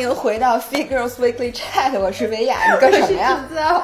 迎回到 Figures Weekly Chat，我是维亚，你干什么呀？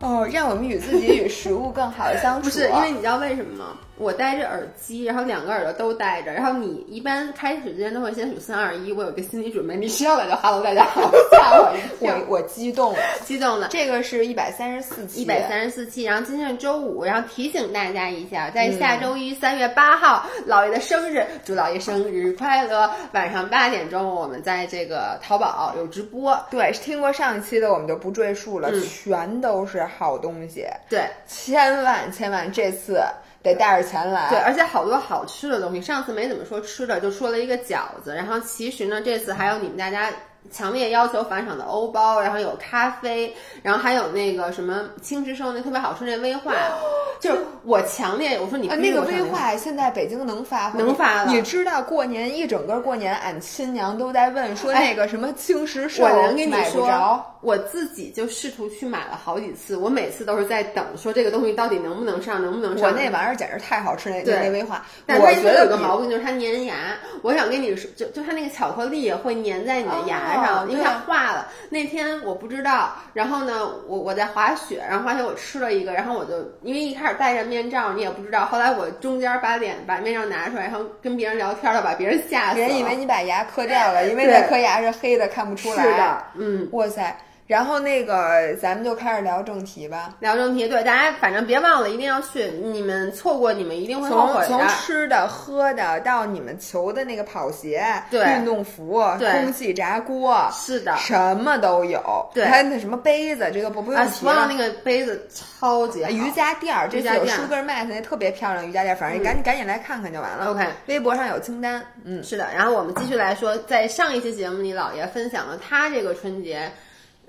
哦，让我们与自己与食物更好的相处。不是，因为你知道为什么吗？我戴着耳机，然后两个耳朵都戴着，然后你一般开始之前都会先数三二一，我有个心理准备，你上来就 Hello 大家好，吓我一跳，我我激动了，激动了。这个是一百三十四期，一百三十四期，然后今天是周五，然后提醒大家一下，在下周一三月八号，姥爷的生日，祝姥爷生日快乐！晚上八点钟，我们在这个淘宝有直播。对，听过上一期的我们就不赘述了，全都是好东西。对，千万千万这次。得带着钱来，对，而且好多好吃的东西。上次没怎么说吃的，就说了一个饺子。然后其实呢，这次还有你们大家强烈要求返场的欧包，然后有咖啡，然后还有那个什么青石寿那特别好吃那威化。就是我强烈我说你那个威化现在北京能发能发了。你知道过年一整个过年，俺亲娘都在问说那个什么青石寿，我能跟你说，我自己就试图去买了好几次，我每次都是在等说这个东西到底能不能上，能不能上。我那玩意儿简直太好吃，那那威化。但我觉得有个毛病就是它粘牙。我想跟你说，就就它那个巧克力会粘在你的牙上，因为它化了。那天我不知道，然后呢，我我在滑雪，然后滑雪我吃了一个，然后我就因为一开始戴着面罩。你也不知道，后来我中间把脸把面罩拿出来，然后跟别人聊天了，把别人吓死了。别人以为你把牙磕掉了，因为那颗牙是黑的，看不出来。是的，嗯，哇塞。然后那个，咱们就开始聊正题吧。聊正题，对大家反正别忘了，一定要去。你们错过，你们一定会后悔的。从吃的、喝的，到你们求的那个跑鞋、运动服、空气炸锅，是的，什么都有。对，还有那什么杯子，这个不不用提了。那个杯子超级瑜伽垫儿，这次有 Sugar Mat 那特别漂亮瑜伽垫，反正你赶紧赶紧来看看就完了。OK，微博上有清单。嗯，是的。然后我们继续来说，在上一期节目里，姥爷分享了他这个春节。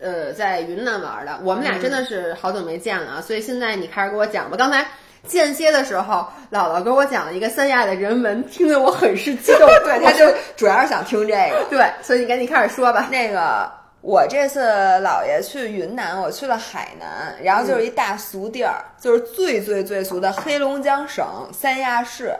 呃，在云南玩的，我们俩真的是好久没见了啊！所以现在你开始给我讲吧。刚才间歇的时候，姥姥给我讲了一个三亚的人文，听得我很是激动。对，他就 主要是想听这个。对，所以你赶紧开始说吧。那个，我这次姥爷去云南，我去了海南，然后就是一大俗地儿，就是最最最俗的黑龙江省三亚市。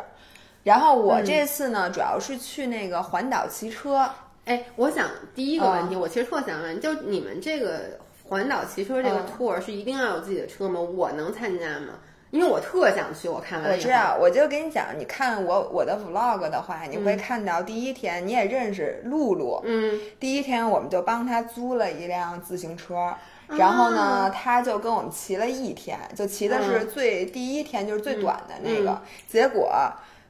然后我这次呢，主要是去那个环岛骑车。哎，我想第一个问题，我其实特想问，就你们这个环岛骑车这个 tour 是一定要有自己的车吗？我能参加吗？因为我特想去，我看完我知道，我就跟你讲，你看我我的 vlog 的话，你会看到第一天你也认识露露，嗯，第一天我们就帮他租了一辆自行车，然后呢，他就跟我们骑了一天，就骑的是最第一天就是最短的那个，结果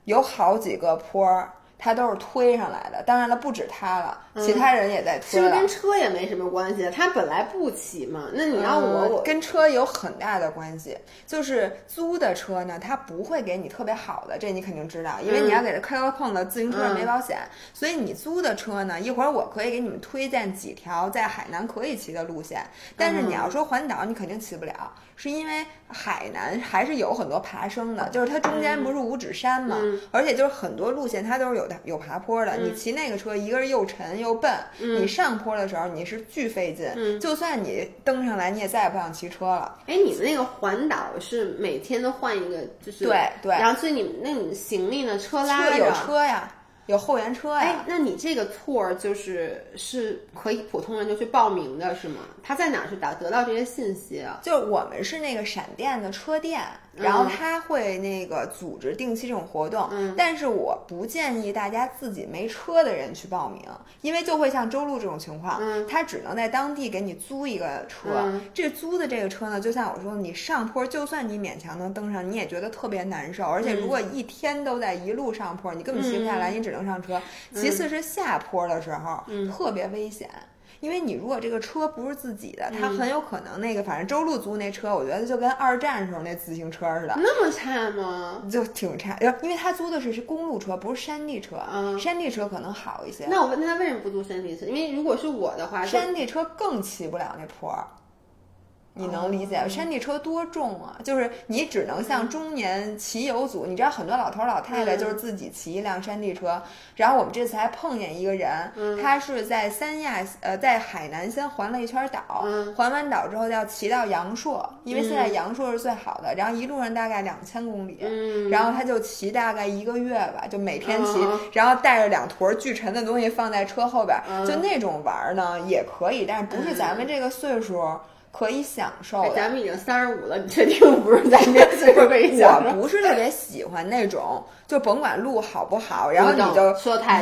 有好几个坡儿。他都是推上来的，当然了，不止他了，其他人也在推。其实跟车也没什么关系，他本来不骑嘛。那你让我，我跟车有很大的关系。就是租的车呢，他不会给你特别好的，这你肯定知道，因为你要给他磕磕碰的，自行车上没保险。所以你租的车呢，一会儿我可以给你们推荐几条在海南可以骑的路线。但是你要说环岛，你肯定骑不了，是因为海南还是有很多爬升的，就是它中间不是五指山嘛，而且就是很多路线它都是有。有爬坡的，你骑那个车，一个是又沉又笨，你上坡的时候你是巨费劲，就算你登上来，你也再也不想骑车了。哎，你们那个环岛是每天都换一个，就是对对，然后所以你们那你行李呢？车拉着有车呀。有后援车呀？哎，那你这个 tour 就是是可以普通人就去报名的是吗？他在哪儿去打得到这些信息啊？就是我们是那个闪电的车店，然后他会那个组织定期这种活动。嗯，但是我不建议大家自己没车的人去报名，因为就会像周路这种情况，嗯，他只能在当地给你租一个车。这租的这个车呢，就像我说，你上坡就算你勉强能登上，你也觉得特别难受，而且如果一天都在一路上坡，你根本停不下来，你只能。上车，其次是下坡的时候特别危险，因为你如果这个车不是自己的，他很有可能那个反正周路租那车，我觉得就跟二战时候那自行车似的，那么差吗？就挺差，因为他租的是是公路车，不是山地车，山地车可能好一些。那我问他为什么不租山地车？因为如果是我的话，山地车更骑不了那坡。你能理解？山地车多重啊？就是你只能像中年骑游组，你知道很多老头老太太就是自己骑一辆山地车。然后我们这次还碰见一个人，他是在三亚呃在海南先环了一圈岛，环完岛之后要骑到阳朔，因为现在阳朔是最好的。然后一路上大概两千公里，然后他就骑大概一个月吧，就每天骑，然后带着两坨巨沉的东西放在车后边，就那种玩呢也可以，但是不是咱们这个岁数。可以享受。咱们已经三十五了，你确定不是咱这岁数可以享受？我不是特别喜欢那种。就甭管路好不好，然后你就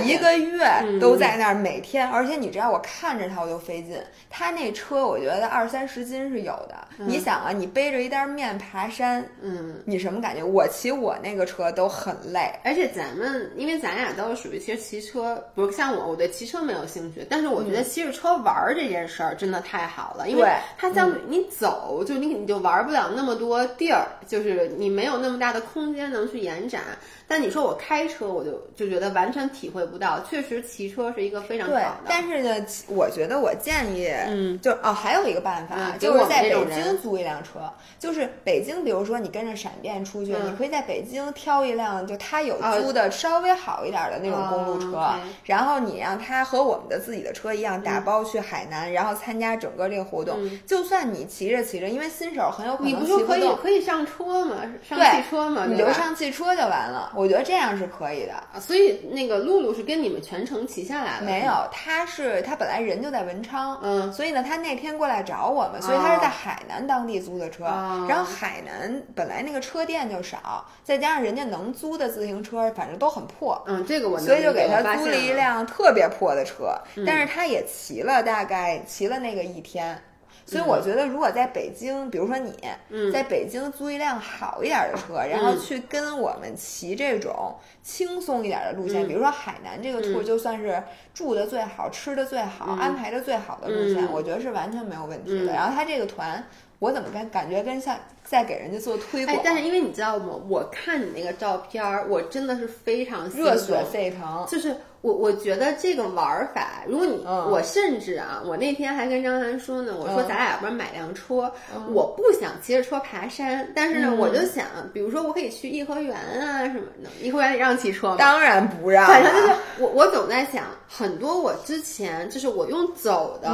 一个月都在那儿，每天，而且你知道我看着他我就费劲。他那车我觉得二三十斤是有的。你想啊，你背着一袋面爬山，嗯，你什么感觉？我骑我那个车都很累。而且咱们因为咱俩都是属于其实骑车，不是像我，我对骑车没有兴趣。但是我觉得骑着车玩这件事儿真的太好了，因为它相对你走，就你你就玩不了那么多地儿，就是你没有那么大的空间能去延展。但你说我开车，我就就觉得完全体会不到。确实，骑车是一个非常好的。但是呢，我觉得我建议，嗯，就哦，还有一个办法，就是在北京租一辆车。就是北京，比如说你跟着闪电出去，你可以在北京挑一辆，就他有租的稍微好一点的那种公路车，然后你让他和我们的自己的车一样打包去海南，然后参加整个这个活动。就算你骑着骑着，因为新手很有可能骑不动，可以可以上车嘛，上汽车嘛，你就上汽车就完了。我觉得这样是可以的，所以那个露露是跟你们全程骑下来的？没有，他是他本来人就在文昌，嗯，所以呢，他那天过来找我们，所以他是在海南当地租的车。然后海南本来那个车店就少，再加上人家能租的自行车，反正都很破，嗯，这个我所以就给他租了一辆特别破的车，但是他也骑了大概骑了那个一天。所以我觉得，如果在北京，比如说你在北京租一辆好一点的车，然后去跟我们骑这种轻松一点的路线，比如说海南这个 tour，就算是住的最好、吃的最好、安排的最好的路线，我觉得是完全没有问题的。然后他这个团，我怎么感感觉跟像在给人家做推广？但是因为你知道吗？我看你那个照片儿，我真的是非常热血沸腾，就是。我我觉得这个玩法，如果你我甚至啊，我那天还跟张涵说呢，我说咱俩要不然买辆车，我不想骑着车爬山，但是呢，我就想，比如说我可以去颐和园啊什么的，颐和园里让骑车吗？当然不让。反正就是我我总在想，很多我之前就是我用走的，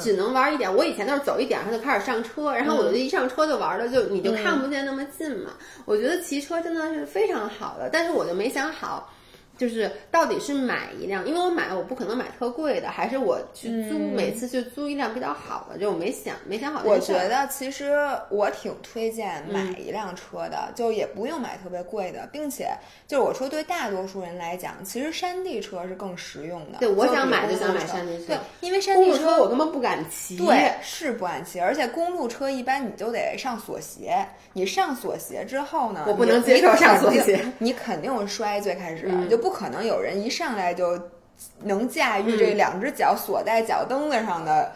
只能玩一点。我以前都是走一点，然后就开始上车，然后我就一上车就玩的就你就看不见那么近嘛。我觉得骑车真的是非常好的，但是我就没想好。就是到底是买一辆，因为我买我不可能买特贵的，还是我去租，每次去租一辆比较好的，就我没想没想好。我觉得其实我挺推荐买一辆车的，就也不用买特别贵的，并且就是我说对大多数人来讲，其实山地车是更实用的。对，我想买就想买山地车，对，因为山地车我根本不敢骑。对，是不敢骑，而且公路车一般你就得上锁鞋，你上锁鞋之后呢，我不能接受上锁鞋，你肯定摔，最开始就。不可能有人一上来就能驾驭这两只脚锁在脚蹬子上的，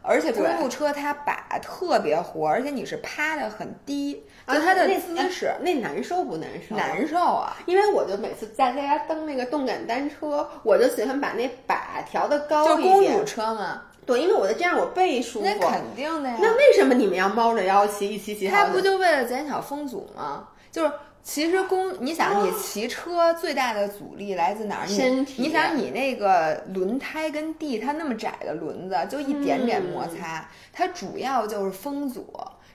而且公路车它把特别活，而且你是趴的很低，就它的姿势那难受不难受？难受啊！因为我就每次在家蹬那个动感单车，我就喜欢把那把调的高一点。就公路车嘛，对，因为我的这样我背舒服。那肯定的呀。那为什么你们要猫着腰骑一骑骑？它不就为了减小风阻吗？就是。其实公，你想你骑车最大的阻力来自哪儿？身体。你想你那个轮胎跟地，它那么窄的轮子，就一点点摩擦，它主要就是风阻。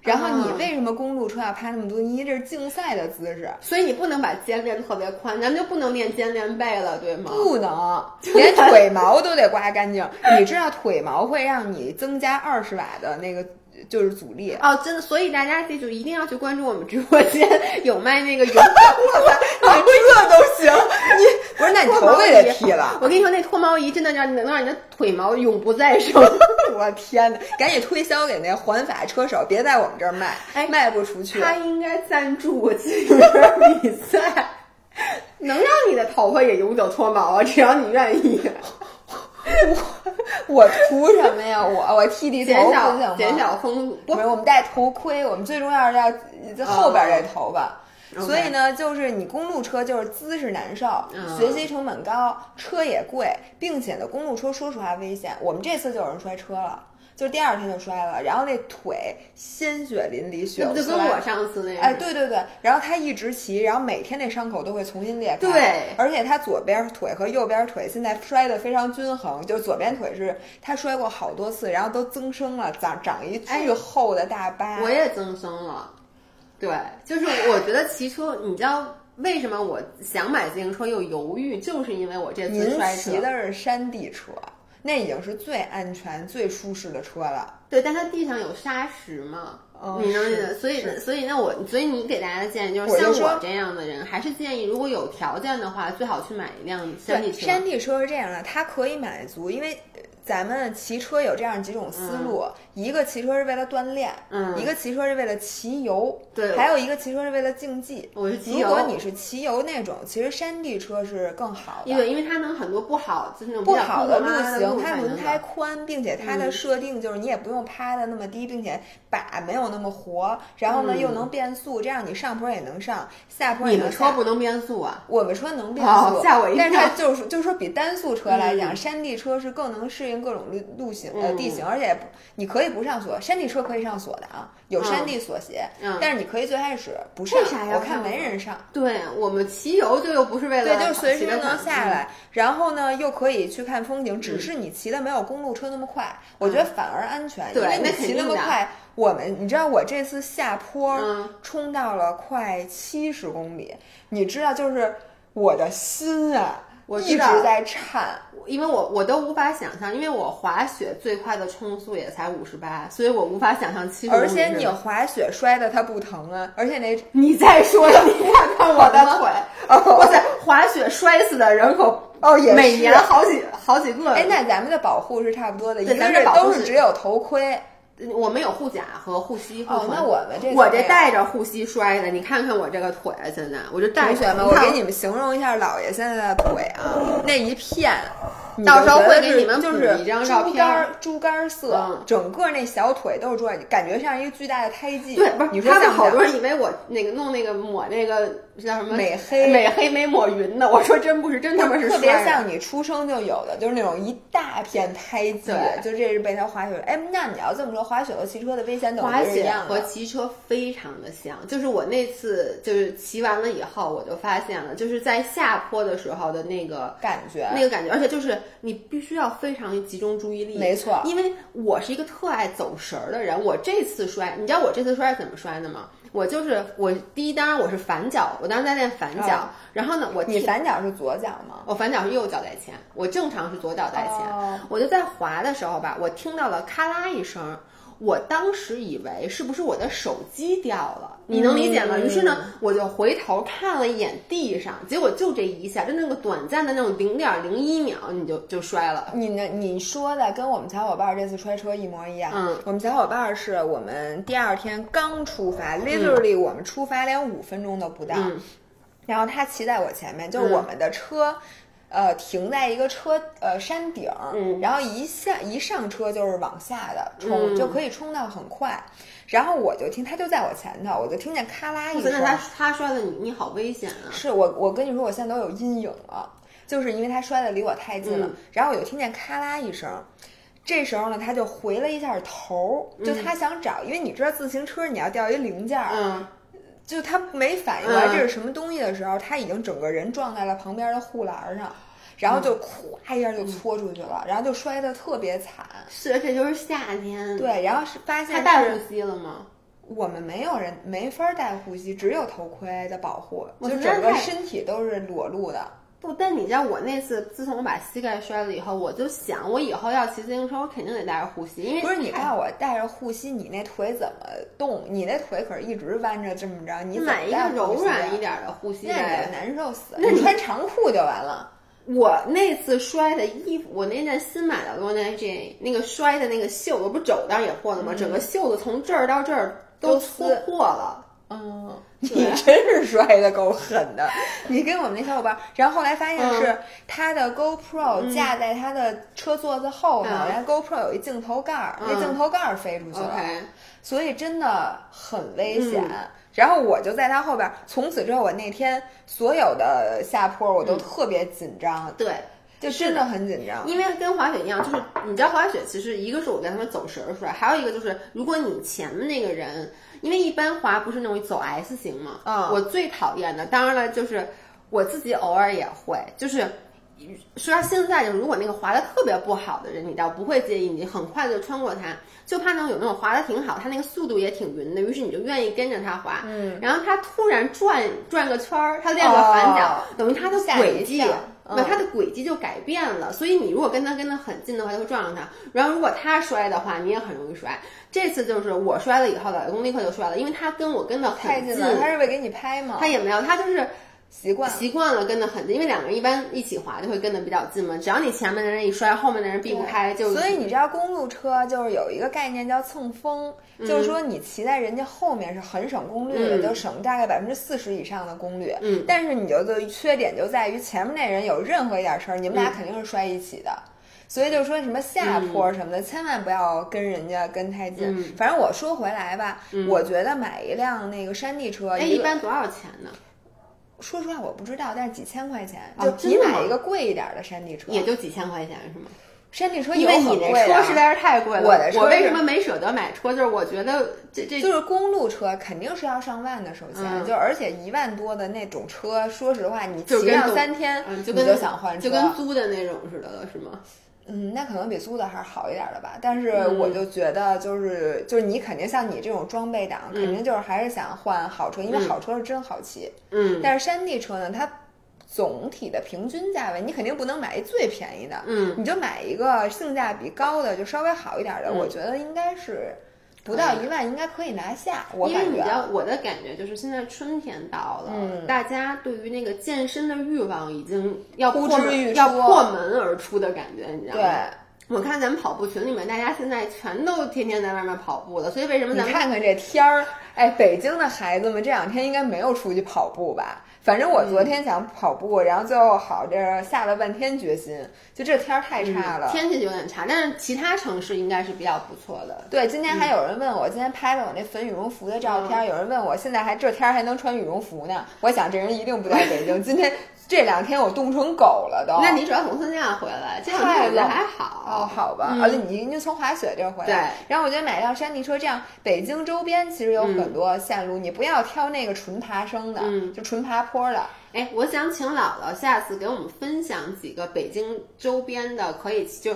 然后你为什么公路车要趴那么多？因为这是竞赛的姿势，所以你不能把肩练特别宽，咱们就不能练肩练背了，对吗？不能，连腿毛都得刮干净。你知道腿毛会让你增加二十瓦的那个。就是阻力哦，真的，所以大家记住，一定要去关注我们直播间，有卖那个油，我这都行。你不是，那你头发也得剃了。我跟你说，那脱毛仪真的让能让你的腿毛永不再生。我天哪，赶紧推销给那环法车手，别在我们这儿卖，哎，卖不出去。他应该赞助我这个比赛，能让你的头发也永久脱毛啊，只要你愿意。我 我图什么呀？我我剃剃头不行吗？减小风阻。不是，我们戴头盔，我们最重要是要后边这头发。所以呢，就是你公路车就是姿势难受，学习成本高，车也贵，并且呢，公路车说实话危险。我们这次就有人摔车了。就第二天就摔了，然后那腿鲜血淋漓，血就跟我上次那样，哎，对对对，然后他一直骑，然后每天那伤口都会重新裂开，对，而且他左边腿和右边腿现在摔的非常均衡，就是左边腿是他摔过好多次，然后都增生了，长长一巨厚的大疤，我也增生了，对，就是我觉得骑车，你知道。为什么我想买自行车又犹豫？就是因为我这次摔车。骑的是山地车，那已经是最安全、最舒适的车了。对，但它地上有沙石嘛，你能理解？所以，所以那我，所以你给大家的建议就是，像我这样的人，还是建议如果有条件的话，最好去买一辆山地车。山地车是这样的，它可以满足，因为。咱们骑车有这样几种思路，一个骑车是为了锻炼，嗯一个骑车是为了骑游，对，还有一个骑车是为了竞技。我是骑游。如果你是骑游那种，其实山地车是更好的，因为因为它能很多不好就是那种不好的路型，它轮胎宽，并且它的设定就是你也不用趴的那么低，并且把没有那么活，然后呢又能变速，这样你上坡也能上，下坡也能。你们车不能变速啊？我们车能变速，吓我一跳。但是它就是就是说比单速车来讲，山地车是更能适应各种路路。呃，地形，而且你可以不上锁，山地车可以上锁的啊，有山地锁鞋，但是你可以最开始不上，为啥呀我看没人上。对我们骑游就又不是为了，对，就随时能下来，然后呢又可以去看风景，只是你骑的没有公路车那么快，我觉得反而安全，因为你骑那么快，我们你知道我这次下坡冲到了快七十公里，你知道就是我的心啊。我一直在颤，因为我我都无法想象，因为我滑雪最快的冲速也才五十八，所以我无法想象七十。而且你滑雪摔的它不疼啊，而且那你再说，你看看我的腿，哇塞，滑雪摔死的人口哦也每年好几好几个。哎，那咱们的保护是差不多的，一个是都是只有头盔。我们有护甲和护膝。哦，那我们这我这带着护膝摔的，你看看我这个腿，现在我就带同学们，我给你们形容一下姥爷现在的腿啊，那一片。到时候会给你们就是一张照片，猪肝猪肝色，整个那小腿都是猪肝，感觉像一个巨大的胎记。对，不是，你说好多人以为我那个弄那个抹那个叫什么美黑美黑没抹匀呢，我说真不是，真他妈是特别像你出生就有的，就是那种一大片胎记。就这是被他滑雪。哎，那你要这么说，滑雪和骑车的危险等滑雪和骑车非常的像，就是我那次就是骑完了以后，我就发现了，就是在下坡的时候的那个感觉，那个感觉，而且就是你必须要。非常集中注意力，没错，因为我是一个特爱走神儿的人。我这次摔，你知道我这次摔是怎么摔的吗？我就是我第一，当然我是反脚，我当时在练反脚。然后呢，我你反脚是左脚吗？我反脚是右脚在前，我正常是左脚在前。我就在滑的时候吧，我听到了咔啦一声。我当时以为是不是我的手机掉了，你能理解吗？于是呢，我就回头看了一眼地上，结果就这一下，就那个短暂的那种零点零一秒，你就就摔了。你呢？你说的跟我们小伙伴这次摔车一模一样。嗯，我们小伙伴是我们第二天刚出发，literally 我们出发连五分钟都不到，然后他骑在我前面，就是我们的车。呃，停在一个车呃山顶，然后一下一上车就是往下的冲，就可以冲到很快。然后我就听他就在我前头，我就听见咔啦一声。那他他摔的你，你好危险啊！是我我跟你说，我现在都有阴影了，就是因为他摔的离我太近了。然后我就听见咔啦一声，这时候呢，他就回了一下头，就他想找，因为你知道自行车你要掉一零件儿。就他没反应过来这是什么东西的时候，他已经整个人撞在了旁边的护栏上，然后就咵一下就搓出去了，然后就摔得特别惨。是，而且就是夏天。对，然后是发现他戴护膝了吗？我们没有人没法戴护膝，只有头盔的保护，就整个身体都是裸露的。不，但你知道我那次，自从我把膝盖摔了以后，我就想，我以后要骑自行车，我肯定得带着护膝，因为不是你看我带着护膝，你那腿怎么动？你那腿可是一直弯着这么着，你买一个柔软一点的护膝带，难受死。那你穿长裤就完了。我那次摔的衣服，我那件新买的 n a J，那个摔的那个袖子不肘带也破了吗？整个袖子从这儿到这儿都搓破了。嗯，你真是摔的够狠的。你跟我们那小伙伴，然后后来发现是他的 GoPro 架在他的车座子后头，然后 GoPro 有一镜头盖儿，那镜头盖儿飞出去了，所以真的很危险。然后我就在他后边，从此之后，我那天所有的下坡我都特别紧张。对。就真的很紧张。因为跟滑雪一样，就是你知道滑雪其实一个是我跟他们走神儿出来，还有一个就是如果你前面那个人，因为一般滑不是那种走 S 型嘛，嗯我最讨厌的，当然了，就是我自己偶尔也会，就是。说到现在，就是如果那个滑的特别不好的人，你倒不会介意，你很快就穿过他，就怕那种有那种滑的挺好，他那个速度也挺匀的，于是你就愿意跟着他滑。嗯，然后他突然转转个圈儿，他练个反脚，哦等于他的轨迹一跳，对，嗯他的轨迹就改变了。所以你如果跟他跟得很近的话，就会撞上他。然后如果他摔的话，你也很容易摔。这次就是我摔了以后，老公立刻就摔了，因为他跟我跟的很太近了，他是为给你拍吗？他也没有，他就是习惯习惯了跟得很近，因为两个人一般一起滑就会跟得比较近嘛。只要你前面的人一摔，后面的人避不开，就所以你知道公路车就是有一个概念叫蹭风，就是说你骑在人家后面是很省功率的，嗯就省大概百分之四十以上的功率。嗯但是你就的缺点就在于前面那人有任何一点事儿，你们俩肯定是摔一起的。所以就是说什么下坡什么的，千万不要跟人家跟太近。嗯反正我说回来吧，我觉得买一辆那个山地车，哎，一般多少钱呢？说实话我不知道，但是几千块钱，哦就比真的吗买一个贵一点的山地车，也就几千块钱是吗？山地车因为你那车实在是太贵了。我的车我为什么没舍得买车？就是我觉得这这就是公路车肯定是要上万的，首先、嗯就而且一万多的那种车，说实话，你骑上三天，嗯，就你跟就想换车，就跟租的那种似的了，是吗？嗯，那可能比租的还是好一点的吧。但是嗯我就觉得，就是、就是你肯定像你这种装备党，肯定就是还是想换好车，因为嗯好车是真好骑。嗯但是山地车呢，它总体的平均价位，你肯定不能买一最便宜的，嗯，你就买一个性价比高的，就稍微好一点的。嗯我觉得应该是不到一万，应该可以拿下。我因为感觉啊。你知道我的感觉就是现在春天到了，嗯大家对于那个健身的欲望已经要呼之欲出要破门而出的感觉，你知道吗对吗？，我看咱们跑步群里面，大家现在全都天天在外面跑步了，所以为什么咱们看看这天儿，哎，北京的孩子们这两天应该没有出去跑步吧？反正我昨天想跑步，然后最后好这下了半天决心，就这天儿太差了。嗯天气有点差，但是其他城市应该是比较不错的。对，今天还有人问我，今天拍了我那粉羽绒服的照嗯片，有人问我现在还这天儿还能穿羽绒服呢。我想这人一定不在北京，今天这两天我冻成狗了都。那你主要从三亚回来，这两太天我觉得冷还好。哦，好吧，嗯而且你您从滑雪这儿回来，对然后我觉得买辆山地车，这样北京周边其实有很多线路，你不要挑那个纯爬升的，嗯就纯爬坡的。哎，我想请姥姥下次给我们分享几个北京周边的可以就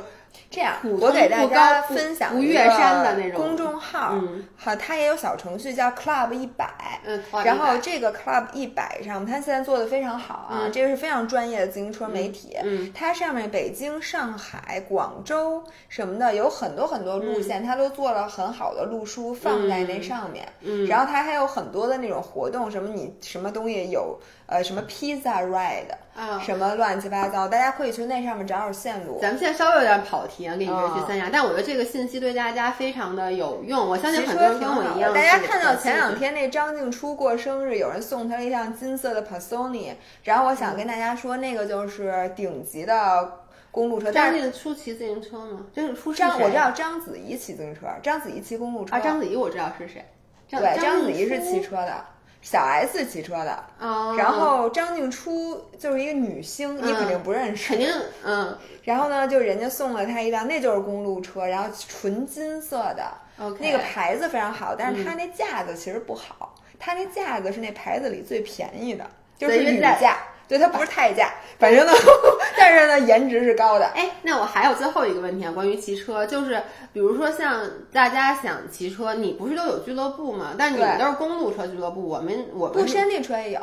这样，我给大家分享一个山的那种公众号，嗯好，它也有小程序叫 Club 一百。嗯，然后这个 Club 一百上，它现在做的非常好啊，嗯这个是非常专业的自行车媒体。嗯它上面北京、上海、广州什么的有很多很多路线，它都做了很好的路书放在那上面。嗯然后它还有很多的那种活动，什么你什么东西有呃什么 Pizza Ride，、啊。什么乱七八糟，大家可以去那上面找找线路。咱们现在稍微有点跑题啊，跟你说嗯去三亚，但我觉得这个信息对大家非常的有用，我相信很多人跟我一样。大家看到前两，天那张静初过生日，有人送她了一辆金色的 Pasoni，然后我想跟大家说，那个就是顶级的公路车。张静初骑自行车吗？张静初是张谁我知道章子怡骑自行车，章子怡骑公路车。啊，章子怡我知道是谁。对，张张子怡是骑车的，小 S 骑车的。哦，然后张静初就是一个女星，你肯定不认识。肯定嗯然后呢，就人家送了她一辆，那就是公路车，然后纯金色的。那个牌子非常好，但嗯是它那架子其实不好，它那架子是那牌子里最便宜的，就是铝架，对，它不是太价，反正呢，但是呢，颜值是高的。哎，那我还有最后一个问题啊，关于骑车，就是比如说像大家想骑车，你不是都有俱乐部吗？但你们都是公路车俱乐部，我们我们不，山地车也有，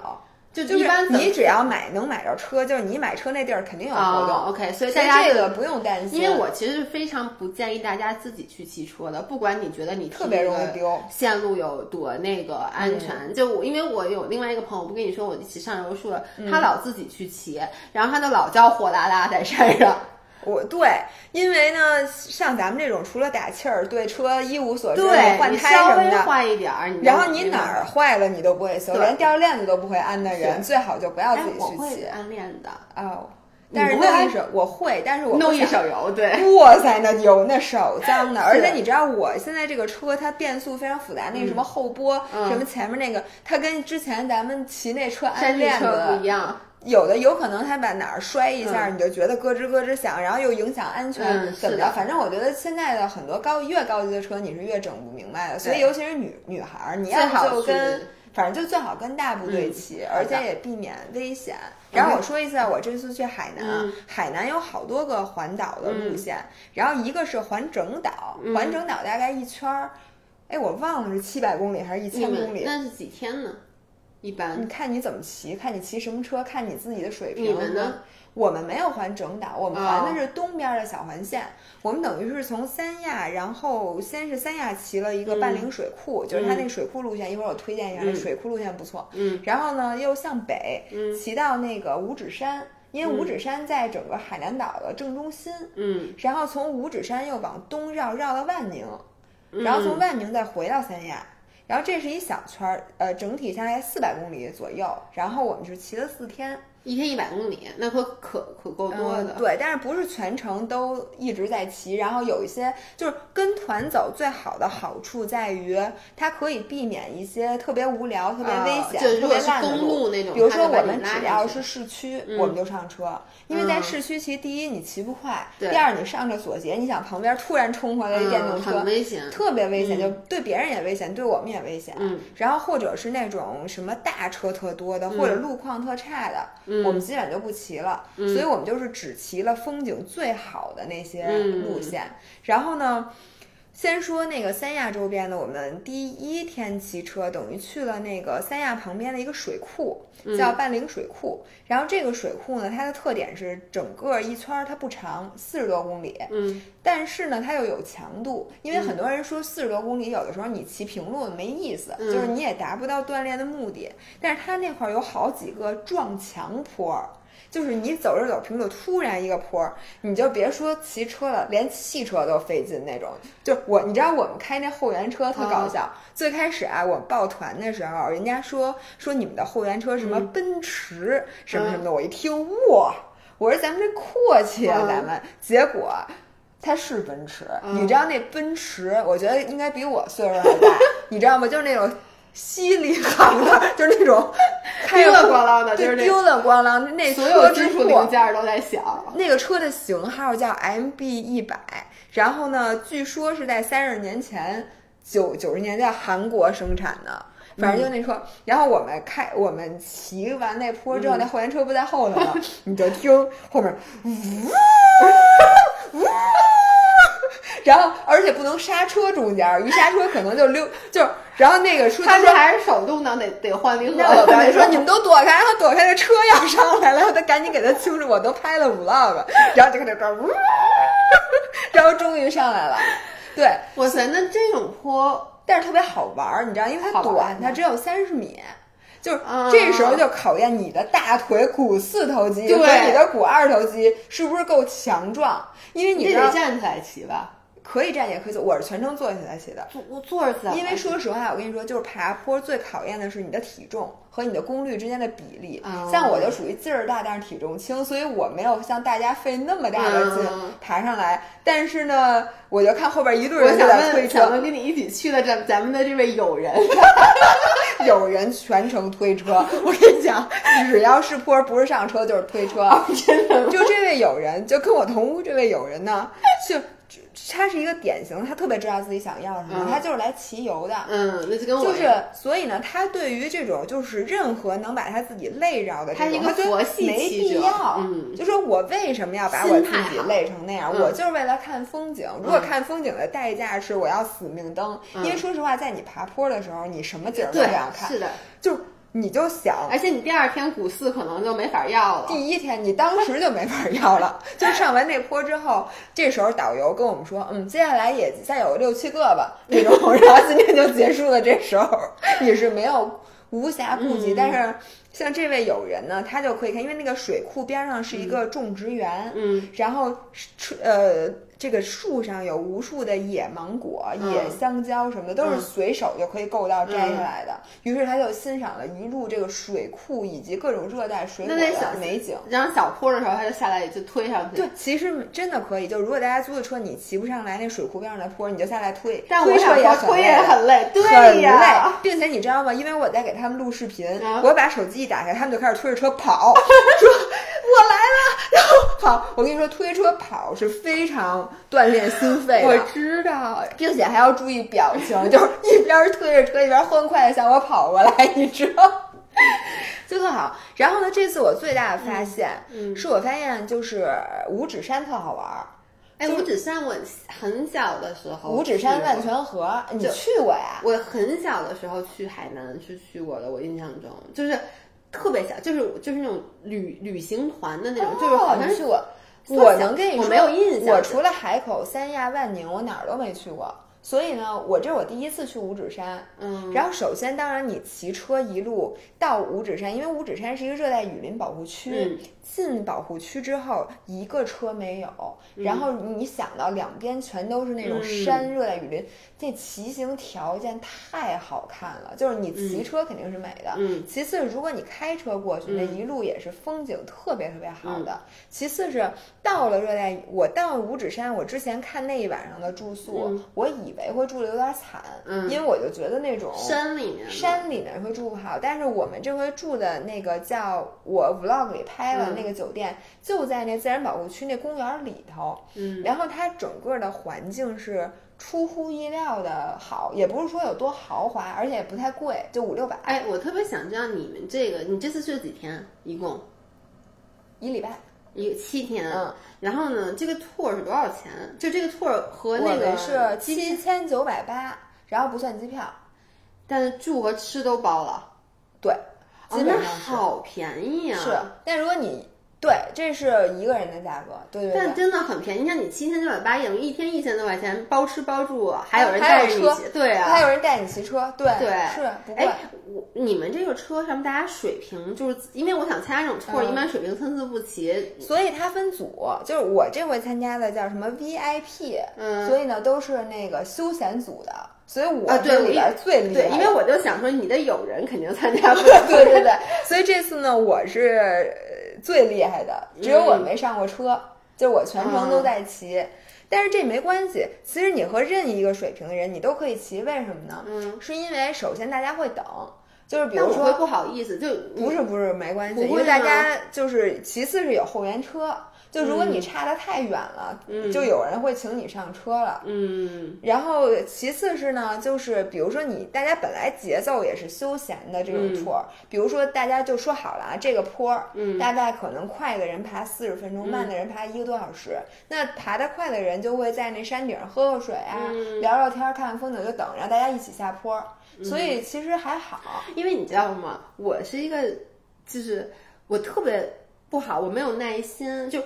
就就是一般你只要买能买着车，就是你买车那地儿肯定有活动。哦，OK，所以大家这个不用担心，因为我其实是非常不建议大家自己去骑车的，不管你觉得你特别容易丢。嗯线路有多那个安全。就我因为我有另外一个朋友，我不跟你说我一起上柔术了，嗯他老自己去骑，然后他就老叫火辣辣在山上。我对，因为呢，像咱们这种除了打气儿，对车一无所知，对，换你稍微胎什么的，坏一点儿，然后你哪儿坏了你都不会修，连掉链子都不会安的人，最好就不要自己，哎我会去骑。暗恋的。哦，但是你不会弄一手我会，但是我不弄一想手油，对，哇塞，那油那手脏的，而且你知道我现在这个车它变速非常复杂，那个什么后拨，嗯什么前面那个，它跟之前咱们骑那车安链子不一，样，有的有可能他把哪儿摔一下，嗯你就觉得咯吱咯吱响，然后又影响安全，嗯怎么着？反正我觉得现在的很多高越高级的车，你是越整不明白的，所以尤其是女女孩儿，你要不好就跟。反正就最好跟大部队嗯骑，而且也避免危险。然后我说一下，我这次去海南，嗯海南有好多个环岛的路线，然后一个是环整岛，嗯环整岛大概一圈儿，哎，我忘了是七百公里还是一千公里。那是几天呢？一般你看你怎么骑，看你骑什么车，看你自己的水平。你们呢？我们没有环整岛，我们哦环的是东边的小环线。我们等于是从三亚，然后先是三亚骑了一个半岭水库，就是它那个水库路线，一会儿我推荐一下，那嗯水库路线不错。嗯，然后呢，又向北嗯骑到那个五指山，因为五指山在整个海南岛的正中心。嗯，然后从五指山又往东绕，绕到万宁，嗯然后从万宁再回到三亚。然后这是一小圈儿，呃，整体下来四百公里左右。然后我们就骑了四天，一天一百公里，那可可可够多的。嗯对，但是不是全程都一直在骑，然后有一些就是跟团走最好的好处在于，它可以避免一些特别无聊、特别危险、特别烂的路。路那种，比如说，我们只要是市区，嗯我们就上车，因为在嗯市区骑，第一你骑不快，对第二你上着锁节，你想旁边突然冲回来一电动嗯车，很危险。特别危险，嗯就对别人也危险，对我们也危险。嗯然后或者是那种什么大车特多的，或者路况特差的，嗯我们基本就不骑了。所以我们就是只骑了风景最好的那些嗯路线。然后呢，先说那个三亚周边的，我们第一天骑车等于去了那个三亚旁边的一个水库，嗯。叫半岭水库。然后这个水库呢，它的特点是整个一圈儿它不长，四十多公里，嗯。但是呢，它又有强度，因为很多人说四十多公里，有的时候你骑平路没意思，嗯。就是你也达不到锻炼的目的。但是它那块儿有好几个撞墙坡儿，就是你走着走平路，突然一个坡儿，你就别说骑车了，连汽车都费劲那种。就我，你知道我们开那后援车特搞笑，最开始啊，我们报团的时候，人家说说你们的后援车什么奔驰、什么什么的，我一听哇，我说咱们这阔气啊，嗯咱们，结果。它是奔驰，嗯你知道那奔驰，我觉得应该比我岁数还大，你知道吗？就是那种稀里行的，就是那种 开丢了咣啷的，就是丢了咣啷，那所有金属破零件都在响。那个车的型号叫 MB 一百，然后呢，据说是在三十年前九九十年代韩国生产的。反正就那车，然后我们开我们骑完那坡之后，那后援车不在后头吗？你就听后面呜呜，然后而且不能刹车中间，一刹车可能就溜，就是然后那个车就说他这还是手动挡，得得换离合。那我跟你说你们都躲开，然后躲开这车要上来了，我得赶紧给他清楚，我都拍了 vlog，然后就开始这呜，然后终于上来了，对，哇塞，那这种坡，但是特别好玩儿，你知道，因为它短，它只有三十米。就是啊。这时候就考验你的大腿股四头肌对。和你的股二头肌是不是够强壮，因为你你知道得站起来骑吧？可以站也可以坐，我是全程坐起来骑的。坐我坐着骑。因为说实话，我跟你说，就是爬坡最考验的是你的体重和你的功率之间的比例。哦像我就属于劲儿大，但是体重轻，所以我没有像大家费那么大的劲嗯爬上来。但是呢，我就看后边一队我人在推车，想跟你一起去的咱咱们的这位友人，友人全程推车。我跟你讲，只要是坡，不是上车就是推车。真的吗就这位友人，就跟我同屋这位友人呢，就他是一个典型，他特别知道自己想要什么，嗯他就是来骑游的。嗯，那就跟我就是，所以呢，他对于这种就是任何能把他自己累着的这种，他觉得佛系没必要。嗯就说我为什么要把我自己累成那样？嗯我就是为了看风景。如果嗯看风景的代价是我要死命蹬，嗯因为说实话，在你爬坡的时候，你什么景儿都不想，看，是的，就你就想。而且你第二天股四可能就没法要了。第一天你当时就没法要了，就上完那坡之后，这时候导游跟我们说，嗯，接下来也再有六七个吧，那种，然后今天就结束了。这时候 也是没有无暇顾及，嗯但是像这位友人呢，他就可以看，因为那个水库边上是一个种植园，嗯然后是呃这个树上有无数的野芒果、野香蕉什么的，都是随手就可以够到摘下来的。于是他就欣赏了一路这个水库以及各种热带水果的美景。然后小坡的时候，他就下来就推上去。对，其实真的可以。就如果大家租的车你骑不上来那水库边上的坡，你就下来推。但我车也推也很累，对呀，并且你知道吗？因为我在给他们录视频，我把手机一打开，他们就开始推着车跑，跑。我跟你说，推车跑是非常锻炼心肺的。我知道，并且还要注意表情，就是一边推着车一边欢快的向我跑过来，你知道，就特好。然后呢，这次我最大的发现，是我发现就是五指山特好玩。哎，五指山我很小的时候，五指山万泉河，你去过呀？我很小的时候去海南是去过的，我印象中就是特别小，就是就是那种旅旅行团的那种，就是好像去过。我能跟你说，我没有印象。我除了海口、三亚、万宁，我哪儿都没去过。所以呢，我这是我第一次去五指山。嗯，然后首先，当然你骑车一路到五指山，因为五指山是一个热带雨林保护区。进保护区之后，一个车没有。然后你想到两边全都是那种山，热带雨林，这骑行条件太好看了。就是你骑车肯定是美的。嗯。其次，如果你开车过去，那一路也是风景特别特别好的。其次是到了热带，我到五指山，我之前看那一晚上的住宿，我以为会住的有点惨，因为我就觉得那种山里面，山里面会住不好。但是我们这回住的那个叫我 vlog 里拍了。那个酒店就在那自然保护区那公园里头，嗯，然后它整个的环境是出乎意料的好，也不是说有多豪华，而且也不太贵，就五六百。哎，我特别想知道你们这个，你这次去了几天？一共一礼拜，一七天。嗯，然后呢，这个 tour 是多少钱？就这个 tour 和那个是七千九百八，然后不算机票，但是住和吃都包了。对。基本上好便宜啊！是，但如果你对，这是一个人的价格，对对。但真的很便宜，你像你七千九百八，一天一千多块钱，包吃包住，还有人带着你骑，对啊，还有人带你骑车，对对是。哎，我你们这个车上面大家水平，就是因为我想参加这种 tour，一般水平参差不齐，所以它分组，就是我这回参加的叫什么 VIP，嗯，所以呢都是那个休闲组的。所以我这里边最厉害，对，因为我就想说你的友人肯定参加 不了，对对对。所以这次呢，我是最厉害的，只有我没上过车，就我全程都在骑。但是这没关系，其实你和任意一个水平的人，你都可以骑。为什么呢？嗯，是因为首先大家会等，就是比如说不好意思，就不是不是没关系，因为大家就是其次是有后援车。就如果你差的太远了，就有人会请你上车了。嗯，然后其次是呢，就是比如说你大家本来节奏也是休闲的这种 tour，比如说大家就说好了啊，这个坡，嗯，大概可能快的人爬四十分钟，慢的人爬一个多小时。那爬得快的人就会在那山顶上喝喝水啊，聊聊天，看看风景，就等着大家一起下坡。所以其实还好，因为你知道吗？我是一个，就是我特别。不好，我没有耐心。就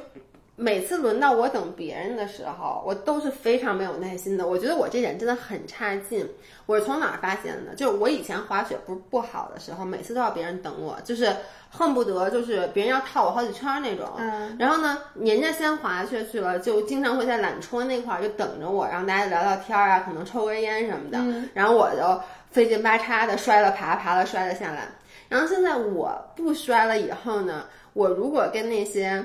每次轮到我等别人的时候，我都是非常没有耐心的。我觉得我这点真的很差劲。我是从哪儿发现的？就是我以前滑雪不是不好的时候，每次都要别人等我，就是恨不得就是别人要套我好几圈那种。嗯。然后呢，人家先滑下去了，就经常会在缆车那块儿就等着我，让大家聊聊天啊，可能抽根烟什么的。嗯。然后我就费劲巴叉的摔了爬，爬了摔了下来。然后现在我不摔了以后呢？我如果跟那些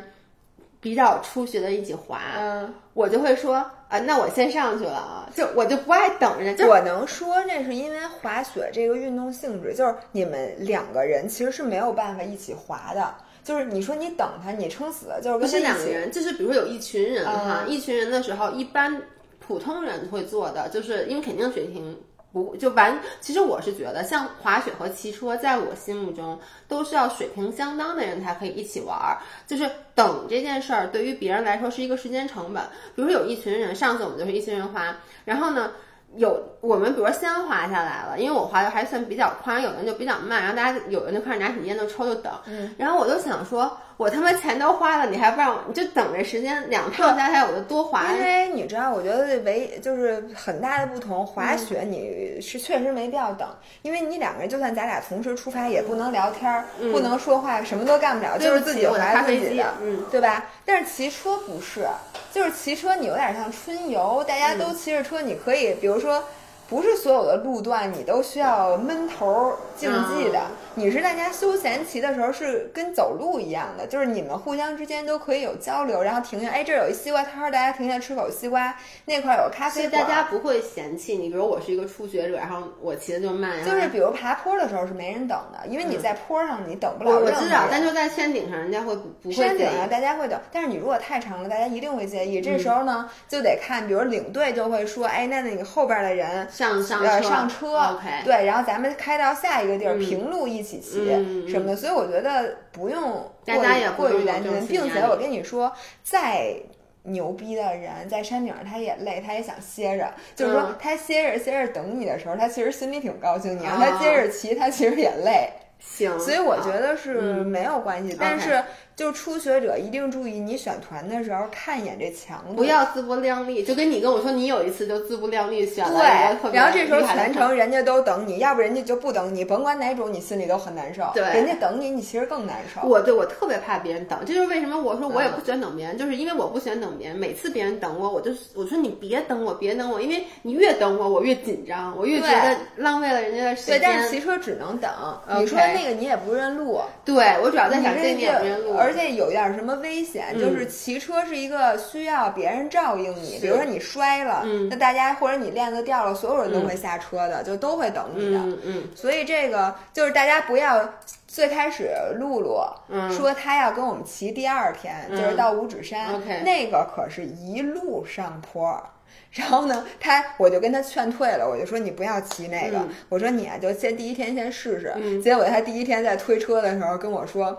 比较初学的一起滑，嗯，我就会说啊，那我先上去了啊，就我就不爱等着。我能说这是因为滑雪这个运动性质，就是你们两个人其实是没有办法一起滑的。就是你说你等他，你撑死了，就是不是两个人，就是比如说有一群人哈，一群人的时候，一般普通人会做的，就是因为肯定水平。不就完？其实我是觉得，像滑雪和骑车，在我心目中都是要水平相当的人才可以一起玩儿。就是等这件事儿，对于别人来说是一个时间成本。比如说有一群人，上次我们就是一群人滑，然后呢，有我们比如说先滑下来了，因为我滑的还算比较宽，有的人就比较慢，然后大家有人就开始拿起烟就抽就等。嗯，然后我就想说。我他妈钱都花了，你还不让我？你就等着时间两趟加起来，我就多滑。因为你知道，我觉得唯就是很大的不同，滑雪你是确实没必要等，因为你两个人就算咱俩同时出发，也不能聊天，不能说话，什么都干不了，就是自己滑自己的，嗯，对吧？但是骑车不是，就是骑车你有点像春游，大家都骑着车，你可以，比如说。不是所有的路段你都需要闷头竞技的，你是大家休闲骑的时候是跟走路一样的，就是你们互相之间都可以有交流，然后停下，哎，这儿有一西瓜摊儿，大家停下吃口西瓜，那块儿有咖啡馆，大家不会嫌弃你。比如我是一个初学者，然后我骑的就慢，就是比如爬坡的时候是没人等的，因为你在坡上你等不了。我知道，但就在山顶上，人家会不会山顶上大家会等，但是你如果太长了，大家一定会介意。这时候呢，就得看，比如领队就会说，哎，那那你后边的人。上上呃上车对，然后咱们开到下一个地儿，平路一起骑什么的，所以我觉得不用过于过于担心，并且我跟你说，再牛逼的人在山顶上他也累，他也想歇着，就是说他歇着歇着等你的时候，他其实心里挺高兴，你让他接着骑，他其实也累。行，所以我觉得是没有关系，但是。就初学者一定注意，你选团的时候看一眼这墙，不要自不量力。就跟你跟我说，你有一次就自不量力选了一个然后这时候全程人家都等你，要不人家就不等你，甭管哪种，你心里都很难受。对，人家等你，你其实更难受。我对我特别怕别人等，这就是为什么我说我也不喜欢等别人，就是因为我不喜欢等别人。每次别人等我，我就我说你别等我，别等我，因为你越等我，我越紧张，我越觉得浪费了人家的时间。对，但是骑车只能等。你说那个你也不认路。对，我主要在想这你也不认路，而且有点什么。危险？就是骑车是一个需要别人照应你，比如说你摔了，那大家或者你链子掉了，所有人都会下车的，就都会等你的。嗯嗯。所以这个就是大家不要最开始露露说她要跟我们骑第二天，就是到五指山，那个可是一路上坡。然后呢，他我就跟他劝退了，我就说你不要骑那个，我说你啊就先第一天先试试。结果他第一天在推车的时候跟我说。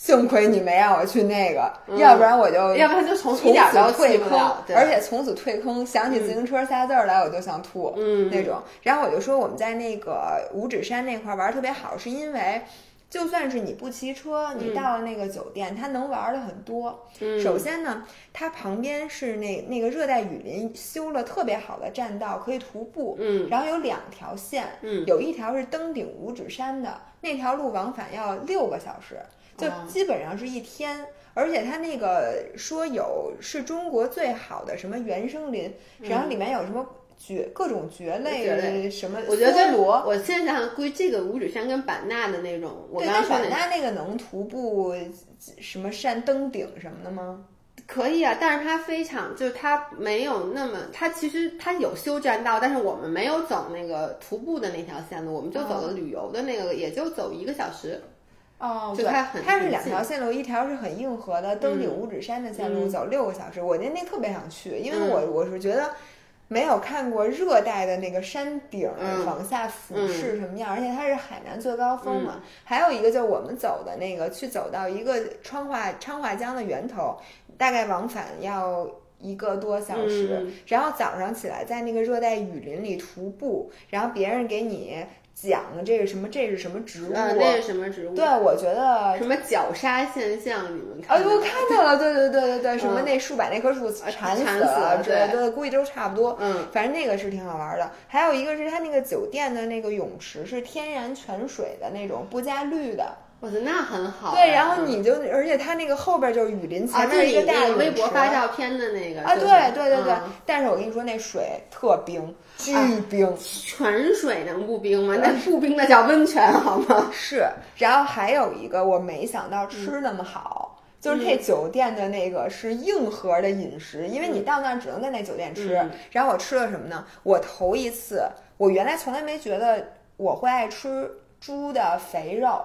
幸亏你没让我去那个，要不然我就要不然就从从此退坑，而且从此退坑。想起自行车仨字儿来，我就想吐，嗯，那种。然后我就说我们在那个五指山那块玩特别好，是因为就算是你不骑车，你到了那个酒店，它能玩的很多。首先呢，它旁边是那那个热带雨林修了特别好的栈道，可以徒步。嗯，然后有两条线，嗯，有一条是登顶五指山的，那条路往返要六个小时。就基本上是一天，而且它那个说有是中国最好的什么原生林，然后里面有什么蕨各种蕨类什么。我觉得我现在想想，归这个五指山跟版纳的那种，我刚说版纳那个能徒步什么山登顶什么的吗？可以啊，但是它非常就是它没有那么，它其实它有修栈道，但是我们没有走那个徒步的那条线路，我们就走了旅游的那个，也就走一个小时。哦，对，它是两条线路，一条是很硬核的登顶五指山的线路，走六个小时。我那那特别想去，因为我我是觉得没有看过热带的那个山顶往下俯视什么样，而且它是海南最高峰嘛。还有一个就是我们走的那个，去走到一个昌化昌化江的源头，大概往返要一个多小时。然后早上起来在那个热带雨林里徒步，然后别人给你。讲这个什么？这是什么植物？啊，那是什么植物？对，我觉得什么绞杀现象？你们看？哎呦，看到了！对对对对对，什么那树把那棵树缠死了？对对，估计都差不多。嗯，反正那个是挺好玩的。还有一个是它那个酒店的那个泳池是天然泉水的那种，不加氯的。我觉得那很好。对，然后你就，而且它那个后边就是雨林，前面一个大微博发照片的那个。啊，对对对对。但是我跟你说，那水特冰。巨冰，泉水能不冰吗？那不冰那叫温泉好吗？是，然后还有一个我没想到吃那么好，就是那酒店的那个是硬核的饮食，因为你到那儿只能在那酒店吃。然后我吃了什么呢？我头一次，我原来从来没觉得我会爱吃猪的肥肉。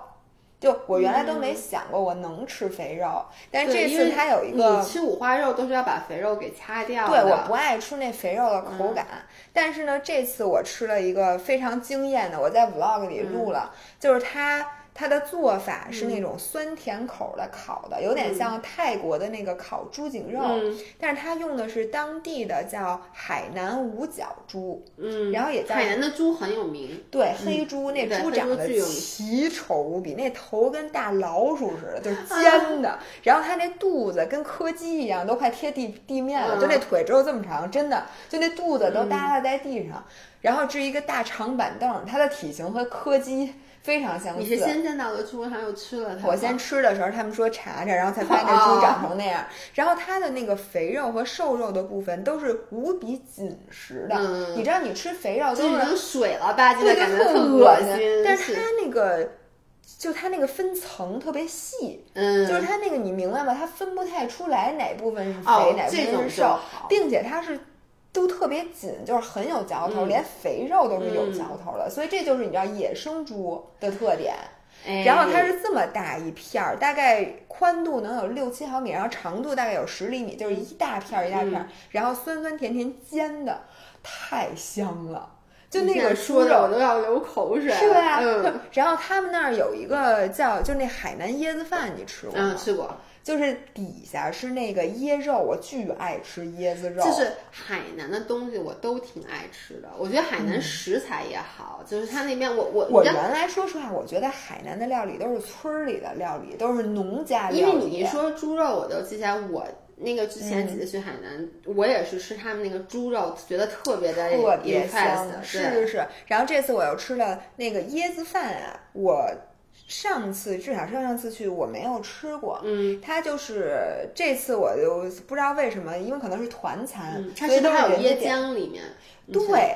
就我原来都没想过我能吃肥肉，但是这次它有一个，你吃五花肉都是要把肥肉给掐掉。对，我不爱吃那肥肉的口感。但是呢，这次我吃了一个非常惊艳的，我在 vlog 里录了，就是它。它的做法是那种酸甜口的烤的，有点像泰国的那个烤猪颈肉，但是它用的是当地的叫海南五角猪，嗯，然后也叫海南的猪很有名，对，黑猪那猪长得奇丑无比，那头跟大老鼠似的，就是 尖的，然后它那肚子跟柯基一样，都快贴地地面了，就那腿只有这么长，真的，就那肚子都耷拉在地上，然后是一个大长板凳，它的体型和柯基。非常相似。你是先见到的猪，然后又吃了它？我先吃的时候，他们说查查，然后才发现那猪长成那样。然后它的那个肥肉和瘦肉的部分都是无比紧实的。嗯你知道，你吃肥肉都就是是水了吧唧的对，感觉，就特恶心。但是它那个，就它那个分层特别细，嗯，就是它那个你明白吗？它分不太出来哪部分是肥，哦哪部分是瘦，并且它是。都特别紧，就是很有嚼头，嗯连肥肉都是有嗯嚼头的，所以这就是你知道野生猪的特点。哎然后它是这么大一片儿，大概宽度能有六七毫米，然后长度大概有十厘米，就是一大片儿一大片然后酸酸甜甜煎的，太香了。就那个说猪肉的我都要流口水，是吧？嗯 然后他们那儿有一个叫，就那海南椰子饭，你吃过吗？嗯，吃过。就是底下是那个椰肉，我巨爱吃椰子肉。就是海南的东西我都挺爱吃的，我觉得海南食材也好，就是他那边我我我原来说实话，我觉得海南的料理都是村儿里的料理，都是农家料理。因为你一说猪肉，我都记起来我。那个之前几次去海南，我也是吃他们那个猪肉，觉得特别的特别香是是是。然后这次我又吃了那个椰子饭啊，我上次至少上上次去我没有吃过，嗯，它就是这次我就不知道为什么，因为可能是团餐，所以都是不是还有椰浆里面？对。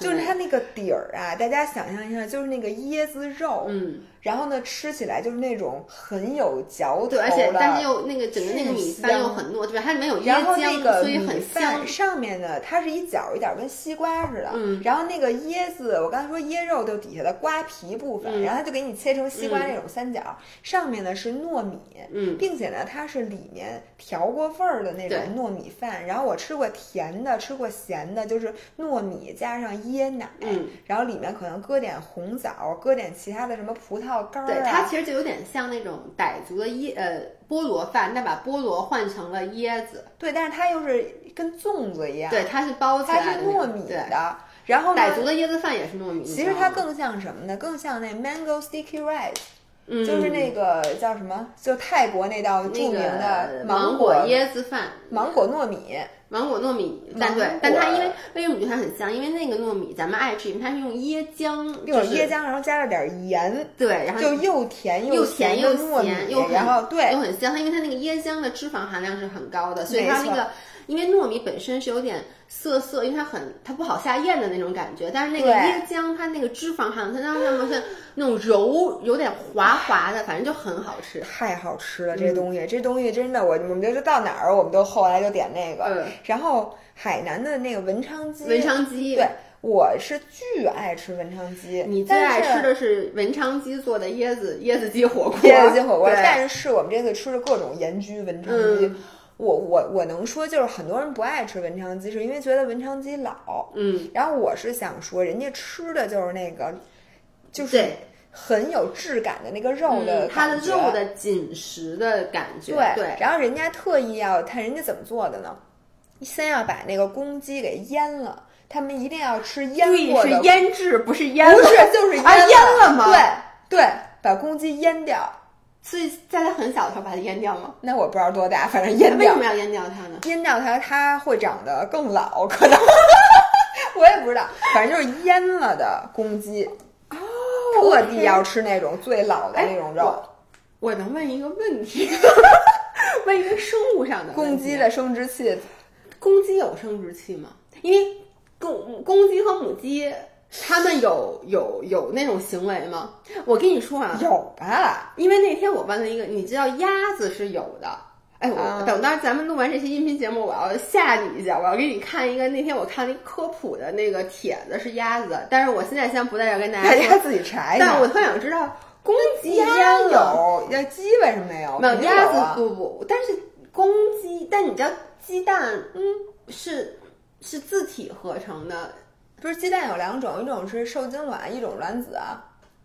就是它那个底儿啊，大家想象一下，就是那个椰子肉，嗯，然后呢，吃起来就是那种很有嚼头对，而且的但是又那个整个那个米饭又很糯，对吧？它里面有椰然后那浆，个所以很米香饭。上面呢，它是一角一点跟西瓜似的，嗯然后那个椰子，我刚才说椰肉就底下的瓜皮部分，嗯然后它就给你切成西瓜那种三角，上面呢是糯米，嗯并且呢它是里面调过味儿的那种糯米饭，然后我吃过甜的，吃过咸的，就是糯米加上椰奶，嗯然后里面可能搁点红枣，搁点其他的什么葡萄干儿、啊，对，它其实就有点像那种傣族的椰呃菠萝饭，但把菠萝换成了椰子。对，但是它又是跟粽子一样，对，它是包起它是来的那种。糯米，的，然后傣族的椰子饭也是糯米。其实它更像什么呢？更像那 mango sticky rice，、嗯就是那个叫什么？就泰国那道著名那的个芒果椰子饭。芒果糯米。芒果糯米，但，对但它因为为什么我觉得它很香？因为那个糯米咱们爱吃，因为它是用椰浆，就是椰浆，然后加了点盐，对，然后就又甜又咸甜又咸然后对又很香。它因为它那个椰浆的脂肪含量是很高的，所以它那个因为糯米本身是有点涩涩，因为它很它不好下咽的那种感觉，但是那个椰浆它那个脂肪含量，它让它们是那种柔有点滑滑的，反正就很好吃。太好吃了，嗯这东西，这东西真的，我我们就是到哪儿，我们都后来就点那个。嗯然后海南的那个文昌鸡，文昌鸡，对，我是巨爱吃文昌鸡，你最爱吃的是文昌鸡做的椰子椰子鸡火锅，椰子鸡火锅，对但是我们这次吃了各种盐焗文昌鸡。嗯我我我能说，就是很多人不爱吃文昌鸡，是因为觉得文昌鸡老。嗯，然后我是想说，人家吃的就是那个，就是很有质感的那个肉的、嗯它的肉。的紧实的感觉，对对，然后人家特意要看人家怎么做的呢？先要把那个公鸡给腌了，他们一定要吃腌对，过的，是腌制，不是腌了，不是就是腌啊腌了吗对对，把公鸡腌掉。所以在它很小的时候把它阉掉吗？那我不知道多大，反正阉掉为什。么要阉掉它呢？阉掉它，它会长得更老，可能 我也不知道，反正就是阉了的公鸡，哦特地要吃那种最老的那种肉。我能问一个问题，问一个生物上的公鸡的生殖器公鸡有生殖器吗？因为公公鸡和母鸡，它们有有有那种行为吗？我跟你说啊，有吧？因为那天我问了一个，你知道鸭子是有的。哎，我、啊等到咱们录完这期音频节目，我要吓你一下，我要给你看一个那天我看了一科普的那个帖子，是鸭子，但是我现在先不在这儿跟大大家大家，自己查一下。但我特想知道公鸡鸭有，那鸡为什么没有？没有鸭子啊不不，但是公鸡，但你知道鸡蛋，嗯，是是自体合成的，不是鸡蛋有两种，一种是受精卵，一种卵子啊。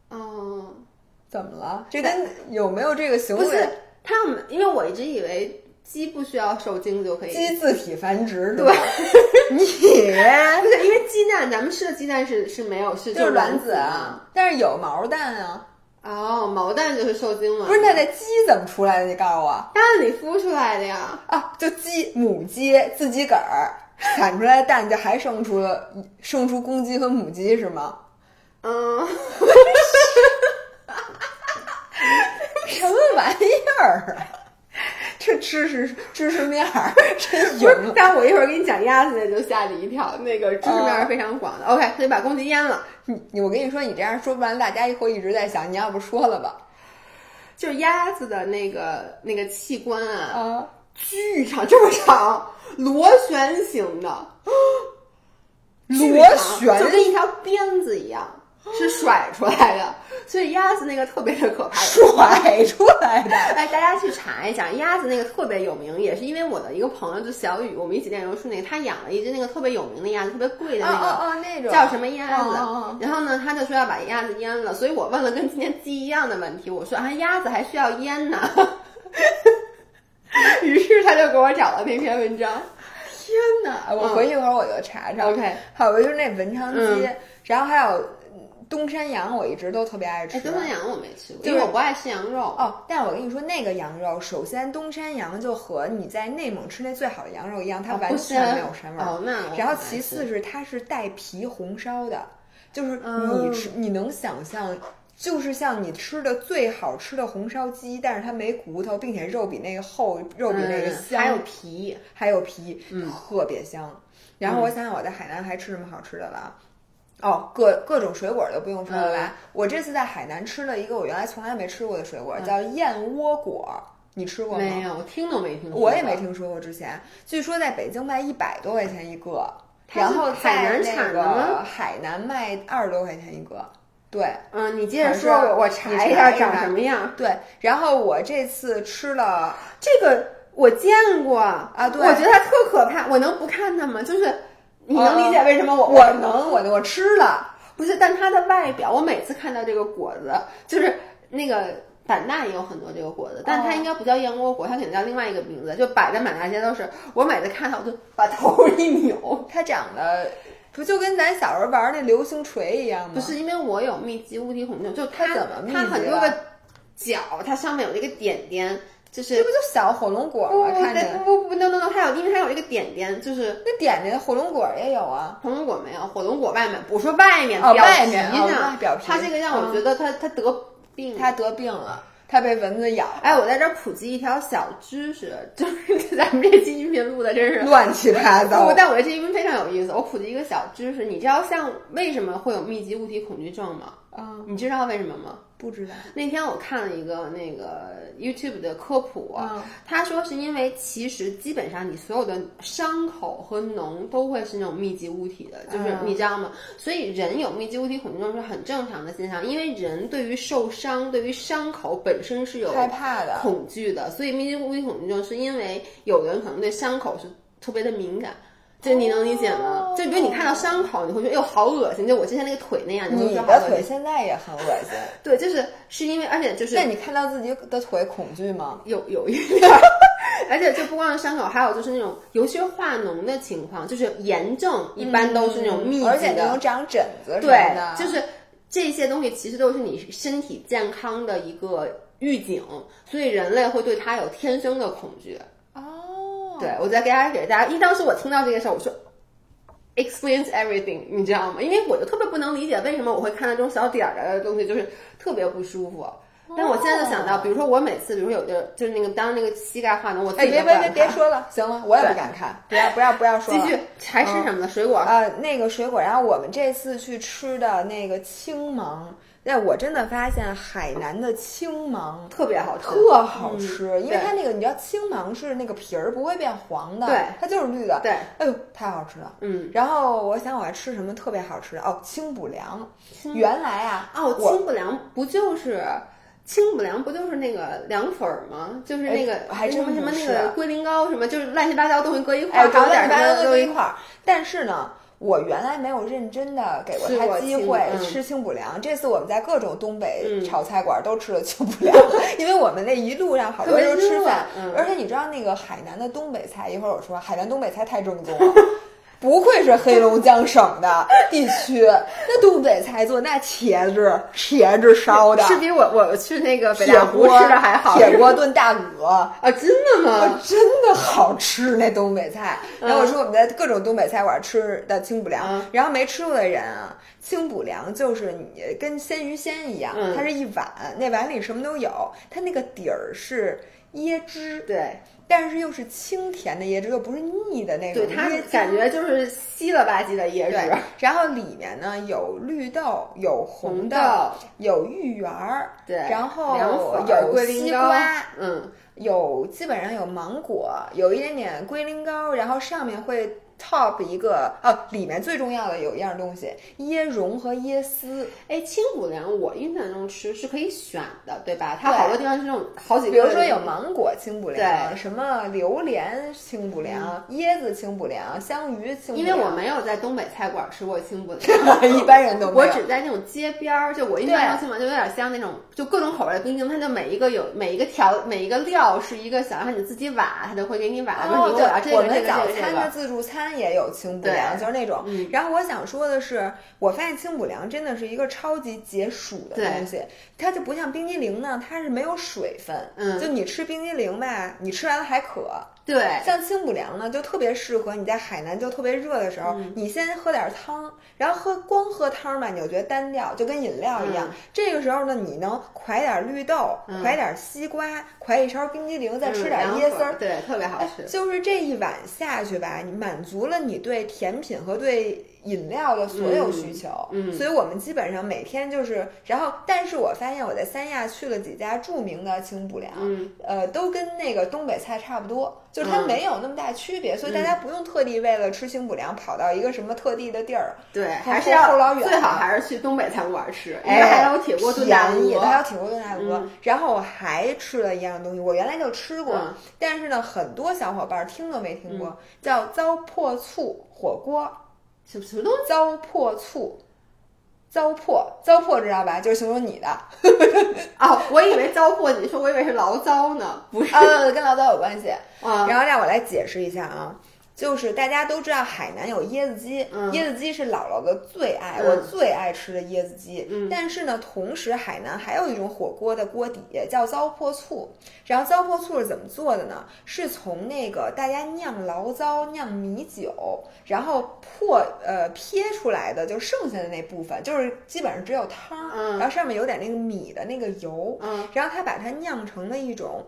嗯，怎么了？这跟有没有这个行为？不是他们，因为我一直以为鸡不需要受精就可以，鸡自体繁殖，对吧，你不是因为鸡蛋，咱们吃的鸡蛋是是没有是就是卵卵子啊，但是有毛蛋啊。哦，毛蛋就是受精卵，不是，那那鸡怎么出来的？你告诉我蛋里孵出来的呀。啊！就鸡母鸡自己个儿产出来的蛋就还生出了生出公鸡和母鸡是吗？嗯，什么玩意儿？这知识知识面真不是。但我一会儿给你讲鸭子，就吓你一跳。那个知识面是非常广的。OK，得把公鸡阉了。你我跟你说，你这样说不完，大家以后一直在想，你要不说了吧？就鸭子的那个那个器官啊。巨长，这么长，螺旋形的，螺旋就跟一条鞭子一样，是甩出来的。所以鸭子那个特别的可怕，甩出来的。哎，大家去查一下，鸭子那个特别有名，也是因为我的一个朋友，就小雨，我们一起练柔术那个，他养了一只那个特别有名的鸭子，特别贵的那个，哦那种叫什么鸭子？然后呢，他就说要把鸭子阉了，所以我问了跟今天鸡一样的问题，我说啊，鸭子还需要阉呢？于是他就给我找了那篇文章。天哪！我回去一会儿我就查查。OK，还有就是那文昌鸡，嗯然后还有嗯东山羊，我一直都特别爱吃。哎，东山羊我没吃过，就是因为我不爱吃羊肉。哦，但是我跟你说，那个羊肉，首先东山羊就和你在内蒙吃那最好的羊肉一样，它完全没有膻味儿。哦，那我然后其次是它是带皮红烧的，就是嗯你吃、你能想象，就是像你吃的最好吃的红烧鸡，但是它没骨头，并且肉比那个厚，肉比那个嗯香，还有皮，还有皮，嗯特别香。然后我想想我在海南还吃什么好吃的了啊。哦，各各种水果都不用说了吧。我这次在海南吃了一个我原来从来没吃过的水果，叫燕窝果，你吃过吗？没有，我听都没听过。我也没。听说过之前，据说在北京卖一百多块钱一个，然后海南在那产的吗个海南卖二十多块钱一个。对嗯，你接着说，我我查一下长什么样。对，然后我这次吃了，这个我见过啊对我觉得它特可怕，我能不看它吗？就是你能理解为什么我、我能我我吃了，不是？但它的外表，我每次看到这个果子，就是那个版纳也有很多这个果子，但它应该不叫燕窝果，它可能叫另外一个名字，就摆在满大街都是。我每次看到我就把头一扭，它长得不就跟咱小时候玩那流星锤一样吗？不是因为我有密集物体恐惧症，就它它怎么密集它很多个角，它上面有一个点点，就是这不就小火龙果吗？着不不不 no no no，它有因为它有一个点点，就是。那点点火龙果也有啊。火龙果没有，火龙果外面，我说外面，哦表外面哦皮上，外表皮它这个让我觉得它它得病，它得病了，它被蚊子咬，哎，我在这儿普及一条小知识，就是 咱们这期音频录的真是。乱七八不糟，。但我这期音频非常有意思。我普及一个小知识，你知道像为什么会有密集物体恐惧症吗？啊，你知道为什么吗？不知道。那天我看了一个那个 YouTube 的科普，嗯他说是因为其实基本上你所有的伤口和脓都会是那种密集物体的，就是嗯你知道吗？所以人有密集物体恐惧症是很正常的现象，因为人对于受伤、对于伤口本身是有害怕的恐惧的，所以密集物体恐惧症是因为有的人可能对伤口是特别的敏感。这你能理解吗？就比如你看到伤口，你会觉得哟好恶心，就我之前那个腿那样，你会你觉得好恶心。的腿现在也很恶心，对，就是是因为，而且就是那你看到自己的腿恐惧吗？有有一点儿，而且就不光是伤口，还有就是那种，尤其是化脓的情况，就是炎症一般都是那种密集的，嗯而且那种长疹子对，，就是这些东西其实都是你身体健康的一个预警，所以人类会对它有天生的恐惧。哦，对我再给大家给大家，因为当时我听到这个事儿，我说。explains everything，你知道吗？因为我就特别不能理解为什么我会看到这种小点儿的东西，就是特别不舒服。但我现在就想到，比如说我每次，比如说有的就是那个当那个膝盖化脓，我自哎，己别别别别说了，行了，我也不敢看，不要不要不要说了。继续还吃什么呢？水果。呃，那个水果，然后我们这次去吃的那个青芒，那我真的发现海南的青芒特别好吃，特好吃，因为它那个你知道青芒是那个皮儿不会变黄的，对，它就是绿的，对，哎呦，太好吃了。嗯，然后我想我还吃什么特别好吃的哦，清补凉。原来啊，哦，清补凉不就是清补凉不就是那个凉粉儿吗？就是那个哎还什么什么那个龟苓膏什么，就是乱七八糟东西搁一块哎，儿，搞搞点什么一都一块儿。但是呢，我原来没有认真的给过他机会吃清补凉。这次我们在各种东北嗯炒菜馆都吃了清补凉，因为我们那一路上好多人都吃饭，嗯而且你知道那个海南的东北菜，一会儿我说海南东北菜太正宗了。不愧是黑龙江省的地区，那东北菜做那茄子，茄子烧的，是比我我去那个北铁大吃的还好。铁锅炖大鹅。啊，真的吗？真的好吃那东北菜。然后我说我们在各种东北菜馆吃的清补凉，嗯然后没吃过的人啊，清补凉就是你跟鲜鱼鲜一样，嗯它是一碗，那碗里什么都有，它那个底儿是椰汁，对，但是又是清甜的椰汁，又不是腻的那种对，它。感觉就是稀了吧唧的椰汁。，然后里面呢有绿豆，有红红豆，有芋圆儿，对，然后有西瓜，嗯，有基本上有芒果，有一点点龟苓膏，然后上面会 top 一个哦，里面最重要的有一样东西，椰蓉和椰丝。哎，清补凉我印象中吃是可以选的，对吧？它好多地方是那种好几个，比如说有芒果清补凉，对什么榴莲清补凉、椰子清补凉、香芋清补凉。因为我没有在东北菜馆吃过清补凉，一般人都没有我。只在那种街边儿，就我印象中清补凉就有点像那种就各种口味的冰激凌，它就每一个有每一个调每一个料是一个想让你自己挖，它就会给你挖，哦，我们早。餐的自助餐也有清补凉，就是那种。嗯然后我想说的是，我发现清补凉真的是一个超级解暑的东西，它就不像冰激凌呢，它是没有水分。嗯就你吃冰激凌吧，你吃完了还渴。对，像清补凉呢，就特别适合你在海南就特别热的时候，嗯你先喝点汤，然后喝光喝汤吧，你就觉得单调，就跟饮料一样。嗯这个时候呢，你能㧟点绿豆，嗯㧟点西瓜，㧟一勺冰激凌，再吃嗯点凉椰丝儿，粉对，特别好吃。就是这一碗下去吧，你满足了你对甜品和对饮料的所有需求。嗯嗯所以我们基本上每天就是，然后，但是我发现我在三亚去了几家著名的清补凉，嗯呃，都跟那个东北菜差不多，就是它嗯没有那么大区别，所以大家不用特地为了吃清补凉跑到一个什么特地的地儿。对，还是后后老远要最好还是去东北餐馆吃，还有铁锅炖大便宜，它还有鹅。铁锅炖大鹅。嗯然后我还吃了一样东西，我原来就吃过，嗯但是呢，很多小伙伴听都没听过，叫糟粕醋火锅。什么什么东西？糟粕醋，糟粕，糟粕知道吧？就是形容你的，哦，我以为糟粕，你说我以为是醪糟呢，不是呃，跟醪糟有关系。啊？然后让我来解释一下啊。就是大家都知道海南有椰子鸡，嗯椰子鸡是姥姥的最爱，嗯我最爱吃的椰子鸡。嗯但是呢，同时海南还有一种火锅的锅底叫糟粕醋，然后糟粕醋是怎么做的呢？是从那个大家酿醪糟、酿米酒，然后破呃撇出来的，就剩下的那部分，就是基本上只有汤，嗯然后上面有点那个米的那个油，嗯，然后他把它酿成了一种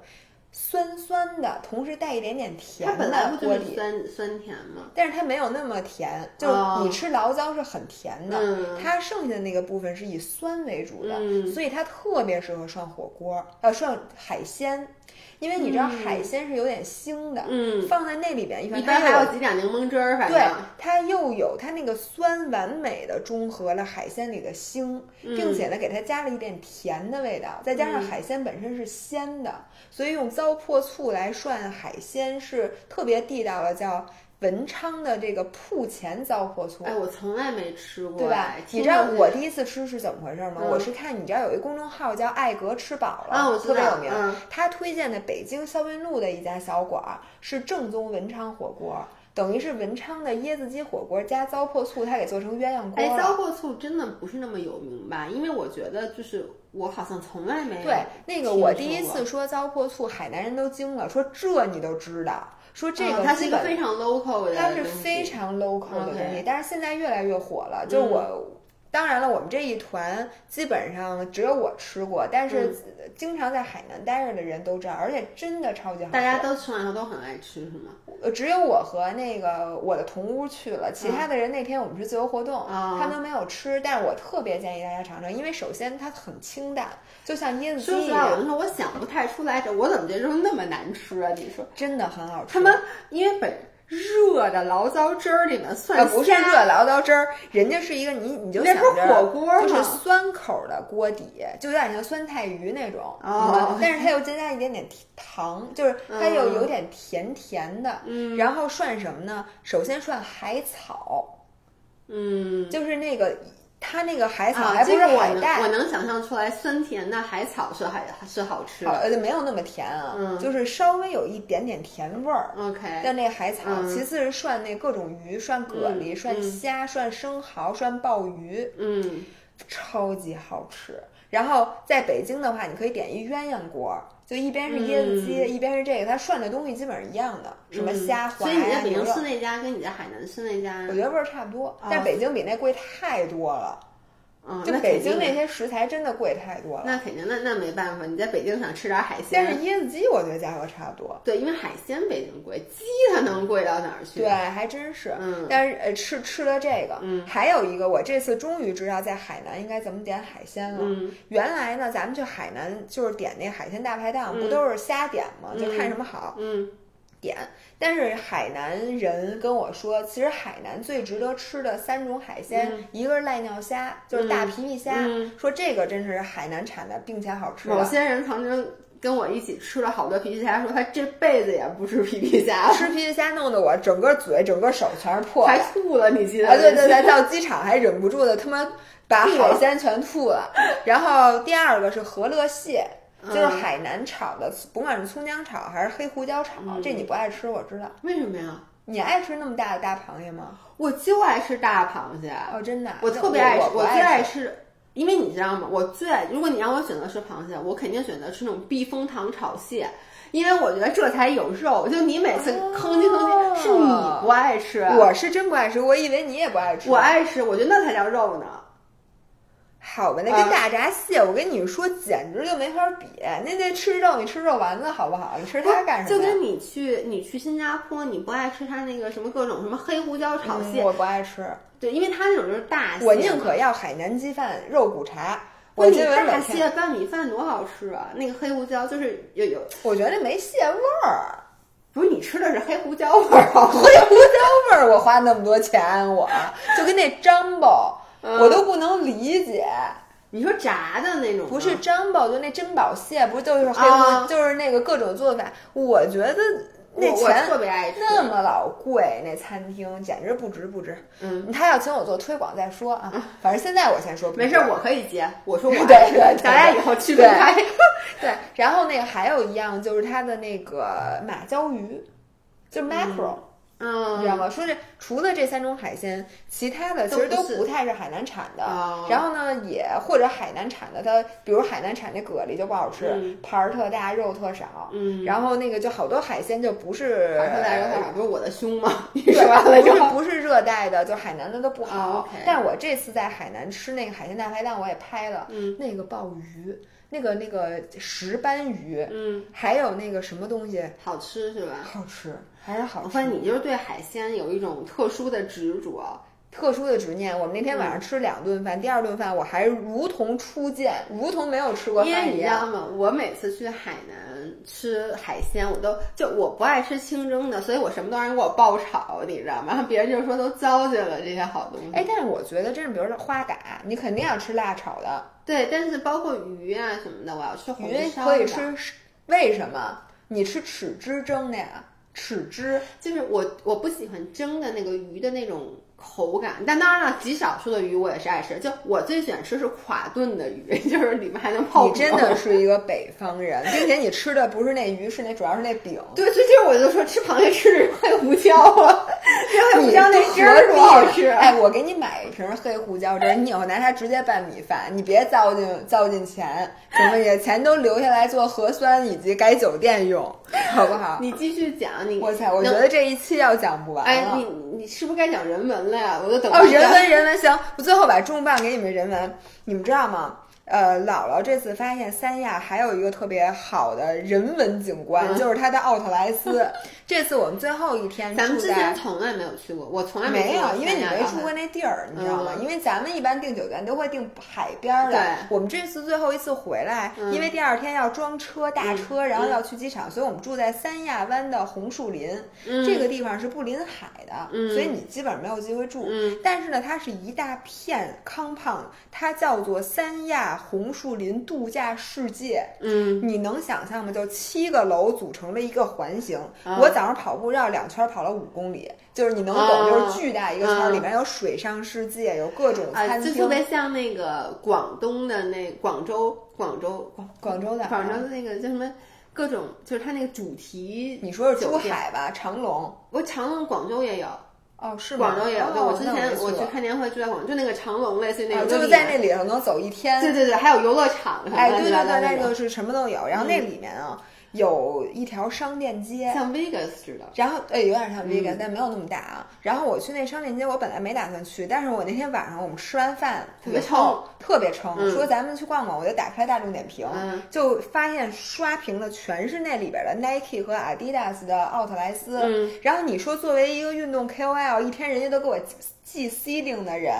酸酸的，同时带一点点甜它本来不就的锅底。是酸酸甜吗？但是它没有那么甜，就是哦。你吃醪糟是很甜的，嗯。它剩下的那个部分是以酸为主的，嗯。所以它特别适合涮火锅，呃，涮海鲜，因为你知道嗯。海鲜是有点腥的，嗯，放在那里边，一一般还有有几点柠檬汁儿，反对正，它又有它那个酸，完美的中和了海鲜里的腥，并且呢给它加了一点甜的味道，再加上嗯海鲜本身是鲜的，所以用糟粕醋来涮海鲜是特别地道的，叫文昌的这个铺前糟粕醋。哎，我从来没吃过，对吧哎？你知道我第一次吃是怎么回事吗？嗯我是看你知道有一公众号叫“爱格吃饱了”，啊我特别有名。嗯他推荐的北京霄云路的一家小馆儿是正宗文昌火锅，等于是文昌的椰子鸡火锅加糟粕醋，它给做成鸳鸯锅哎，糟粕醋真的不是那么有名吧？因为我觉得就是我好像从来没有对，那个我第一次说糟粕醋，海南人都惊了，说这你都知道，说这个啊它是一个非常 local 的东西，它是非常 local 的东西但是现在越来越火了。就嗯我，当然了，我们这一团基本上只有我吃过，但是经常在海南待着的人都知道，而且真的超级好吃。大家都吃完以后都很爱吃，是吗？呃，只有我和那个我的同屋去了，其他的人那天我们是自由活动，啊他们都没有吃。但是我特别建议大家尝尝，因为首先它很清淡，就像椰子鸡一说实话，我想不太出来，这我怎么觉得那么难吃啊？你说真的很好吃。他们因为本热的醪糟汁儿里面蒜呃，不是热醪糟汁儿，人家是一个你你就那不是想着火锅吗？就是酸口的锅底，就有点像酸菜鱼那种，但是它又增加一点点甜糖，就是它又嗯有点甜甜的。嗯。然后涮什么呢？首先涮海草，嗯，就是那个它那个海草啊，还不是这个我带，我能想象出来，酸甜的海草是还是好吃。呃没有那么甜啊，嗯就是稍微有一点点甜味儿。OK，但那个海草，嗯其次是涮那各种鱼，涮蛤蜊、嗯涮嗯虾、涮生蚝、涮鲍鱼，嗯，超级好吃。然后在北京的话，你可以点一鸳鸯锅，就一边是椰子鸡，一边是这个，它涮的东西基本上一样的，什么虾、嗯所以你在北京吃，那家跟你在海南吃那家，我觉得味儿差不多，啊但北京比那贵太多了。嗯，就北京那些食材真的贵太多了。那肯定，那那没办法，你在北京想吃点海鲜但是，椰子鸡我觉得价格差不多。对，因为海鲜北京贵，鸡它能贵到哪儿去？对，，还真是。嗯但是呃，吃吃了这个，嗯还有一个，我这次终于知道在海南应该怎么点海鲜了。嗯原来呢，咱们去海南就是点那海鲜大排档，嗯不都是瞎点吗？就看什么好嗯点。但是海南人跟我说，其实海南最值得吃的三种海鲜，一个是濑尿虾，就是大皮皮虾，嗯说这个真是海南产的，并且好吃的。某些人曾经跟我一起吃了好多皮皮虾，说他这辈子也不吃皮皮虾了，吃皮皮虾弄得我整个嘴、整个手全是破的还吐了，你记得？啊，对对对，到机场还忍不住的他妈把海鲜全吐了。然后第二个是和乐蟹，就是嗯海南炒的，甭管是葱姜炒还是黑胡椒炒，嗯这你不爱吃我知道。为什么呀？你爱吃那么大的大螃蟹吗？我就爱吃大螃蟹，哦，真的啊，我特别爱吃，我最爱吃。吃。因为你知道吗？我最爱，如果你让我选择吃螃蟹，我肯定选择吃那种避风塘炒蟹，因为我觉得这才有肉。就你每次吭叽吭叽，是你不爱吃，我是真不爱吃，我以为你也不爱吃。我爱吃，我觉得那才叫肉呢。好吧，那啊跟大闸蟹，我跟你说，简直就没法比。那那吃肉，你吃肉丸子好不好？你吃它干什么？就跟你去你去新加坡，你不爱吃它那个什么各种什么黑胡椒炒蟹，嗯我不爱吃，对，因为它那种就是大蟹。我宁可要海南鸡饭、肉骨茶。我今晚大，蟹拌米饭多好吃啊！那个黑胡椒就是有有，我觉得没蟹味儿，不是你吃的是黑胡椒味儿啊？黑胡椒味儿，我花那么多钱，我就跟那张宝，嗯我都不能理解。你说炸的那种不是张宝，就那珍宝蟹，不就是黑胡，啊就是那个各种做法。我觉得那钱特别爱吃那么老贵，那餐厅简直不值不值。嗯，他要请我做推广再说啊，反正现在我先说没事，我可以接。我说我对咱俩以后区分开。对。然后那个还有一样就是它的那个马鲛鱼，就是 mackerel，、嗯，你知道吗？说这除了这三种海鲜，其他的其实都都不太是海南产的。哦然后呢，也或者海南产的，它比如海南产那蛤蜊就不好吃，嗯盘儿特大，肉特少。嗯，然后那个就好多海鲜就不是不是我的胸吗？你说完了就，不是不是热带的，就海南的都不好。但我这次在海南吃那个海鲜大排档，我也拍了，嗯那个鲍鱼，那个那个石斑鱼，嗯，还有那个什么东西好吃是吧？好吃，还是好吃。我发现你就是对海鲜有一种特殊的执着。特殊的执念。我们那天嗯晚上吃两顿饭，第二顿饭我还如同初见，如同没有吃过饭一样。你知道吗？我每次去海南吃海鲜，我都就我不爱吃清蒸的，所以我什么都让人给我爆炒，你知道吗？别人就说都糟践了这些好东西。哎，但是我觉得真是，比如说花蛤，你肯定要吃辣炒的，对，但是包括鱼啊什么的，我要吃红鱼烧的。可以吃，为什么？你吃豉汁蒸的呀？豉汁就是我我不喜欢蒸的那个鱼的那种口感，但当然了，极少数的鱼我也是爱吃。就我最喜欢吃是垮炖的鱼，就是里面还能泡。你真的是一个北方人，并且你吃的不是那鱼，是那主要是那饼。对，这就是我就说吃螃蟹吃黑胡椒啊，这黑胡椒那汁何儿多好吃。啊哎，我给你买一瓶黑胡椒汁儿，你以后拿它直接拌米饭，你别糟践糟践钱，行不行？钱都留下来做核酸以及改酒店用，好不好？你继续讲，你我操，我觉得这一期要讲不完了。哎，你你是不是该讲人文了呀？我都等哦，人文人文行，我最后把重磅给你们人文，你们知道吗？呃，姥姥这次发现三亚还有一个特别好的人文景观，嗯就是它的奥特莱斯。这次我们最后一天咱们之前从来没有去过，我从来没去过有，因为你没住过那地儿，你知道吗？嗯因为咱们一般订酒店都会订海边儿的。对我们这次最后一次回来，嗯因为第二天要装车大车，然后要去机场，所以我们住在三亚湾的红树林。嗯这个地方是不临海的，嗯所以你基本上没有机会住。嗯但是呢，它是一大片 compound，它叫做三亚红树林度假世界。嗯，你能想象吗？就七个楼组成了一个环形。我早上跑步绕两圈跑了五公里，就是你能懂，就是巨大一个圈，里面有水上世界，有各种餐厅，就特别像那个广东的那广州，广州广广州的广州的那个叫什么？各种就是它那个主题，你说是珠海吧？长隆，我长隆广州也有。哦，是广州也有，对我之前我去看年会就在广州，就那个长隆类似于那个，就是在那里头能走一天。对对对，还有游乐场。哎，对对对，那个是什么都有。然后那里面啊。有一条商店街，像 Vegas 似的，然后呃有点像 Vegas，但没有那么大啊。然后我去那商店街，我本来没打算去，但是我那天晚上我们吃完饭特别撑，特别撑，说咱们去逛逛，我就打开大众点评，就发现刷屏的全是那里边的 Nike 和 Adidas 的奥特莱斯。然后你说作为一个运动 KOL，一天人家都给我寄 C 令的人，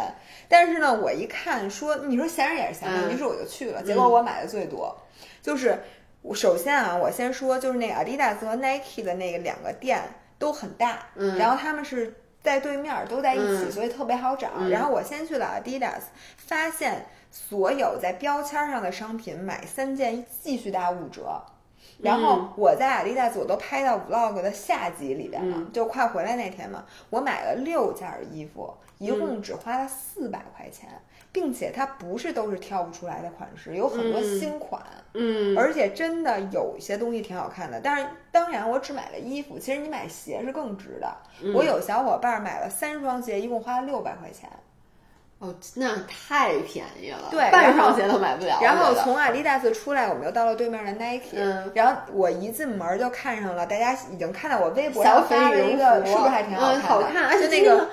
但是呢，我一看说，你说闲着也是闲着，于是我就去了，结果我买的最多，就是。首先啊，我先说，就是那个 Adidas 和 Nike 的那个两个店都很大，嗯，然后他们是在对面，都在一起，所以特别好找。然后我先去了 Adidas，发现所有在标签上的商品买三件继续打五折。然后我在阿迪达斯我都拍到 Vlog 的下集里边了，就快回来那天嘛，我买了六件衣服，一共只花了四百块钱。并且它不是都是挑不出来的款式，有很多新款，嗯，而且真的有一些东西挺好看的。但是当然，我只买了衣服，其实你买鞋是更值的。我有小伙伴买了三双鞋，一共花了六百块钱。哦，那太便宜了，对，半双鞋都买不了。然后从阿迪达斯出来，我们又到了对面的 Nike，然后我一进门就看上了，大家已经看到我微博上发了一个，是不是还挺好看？好看，而且那个。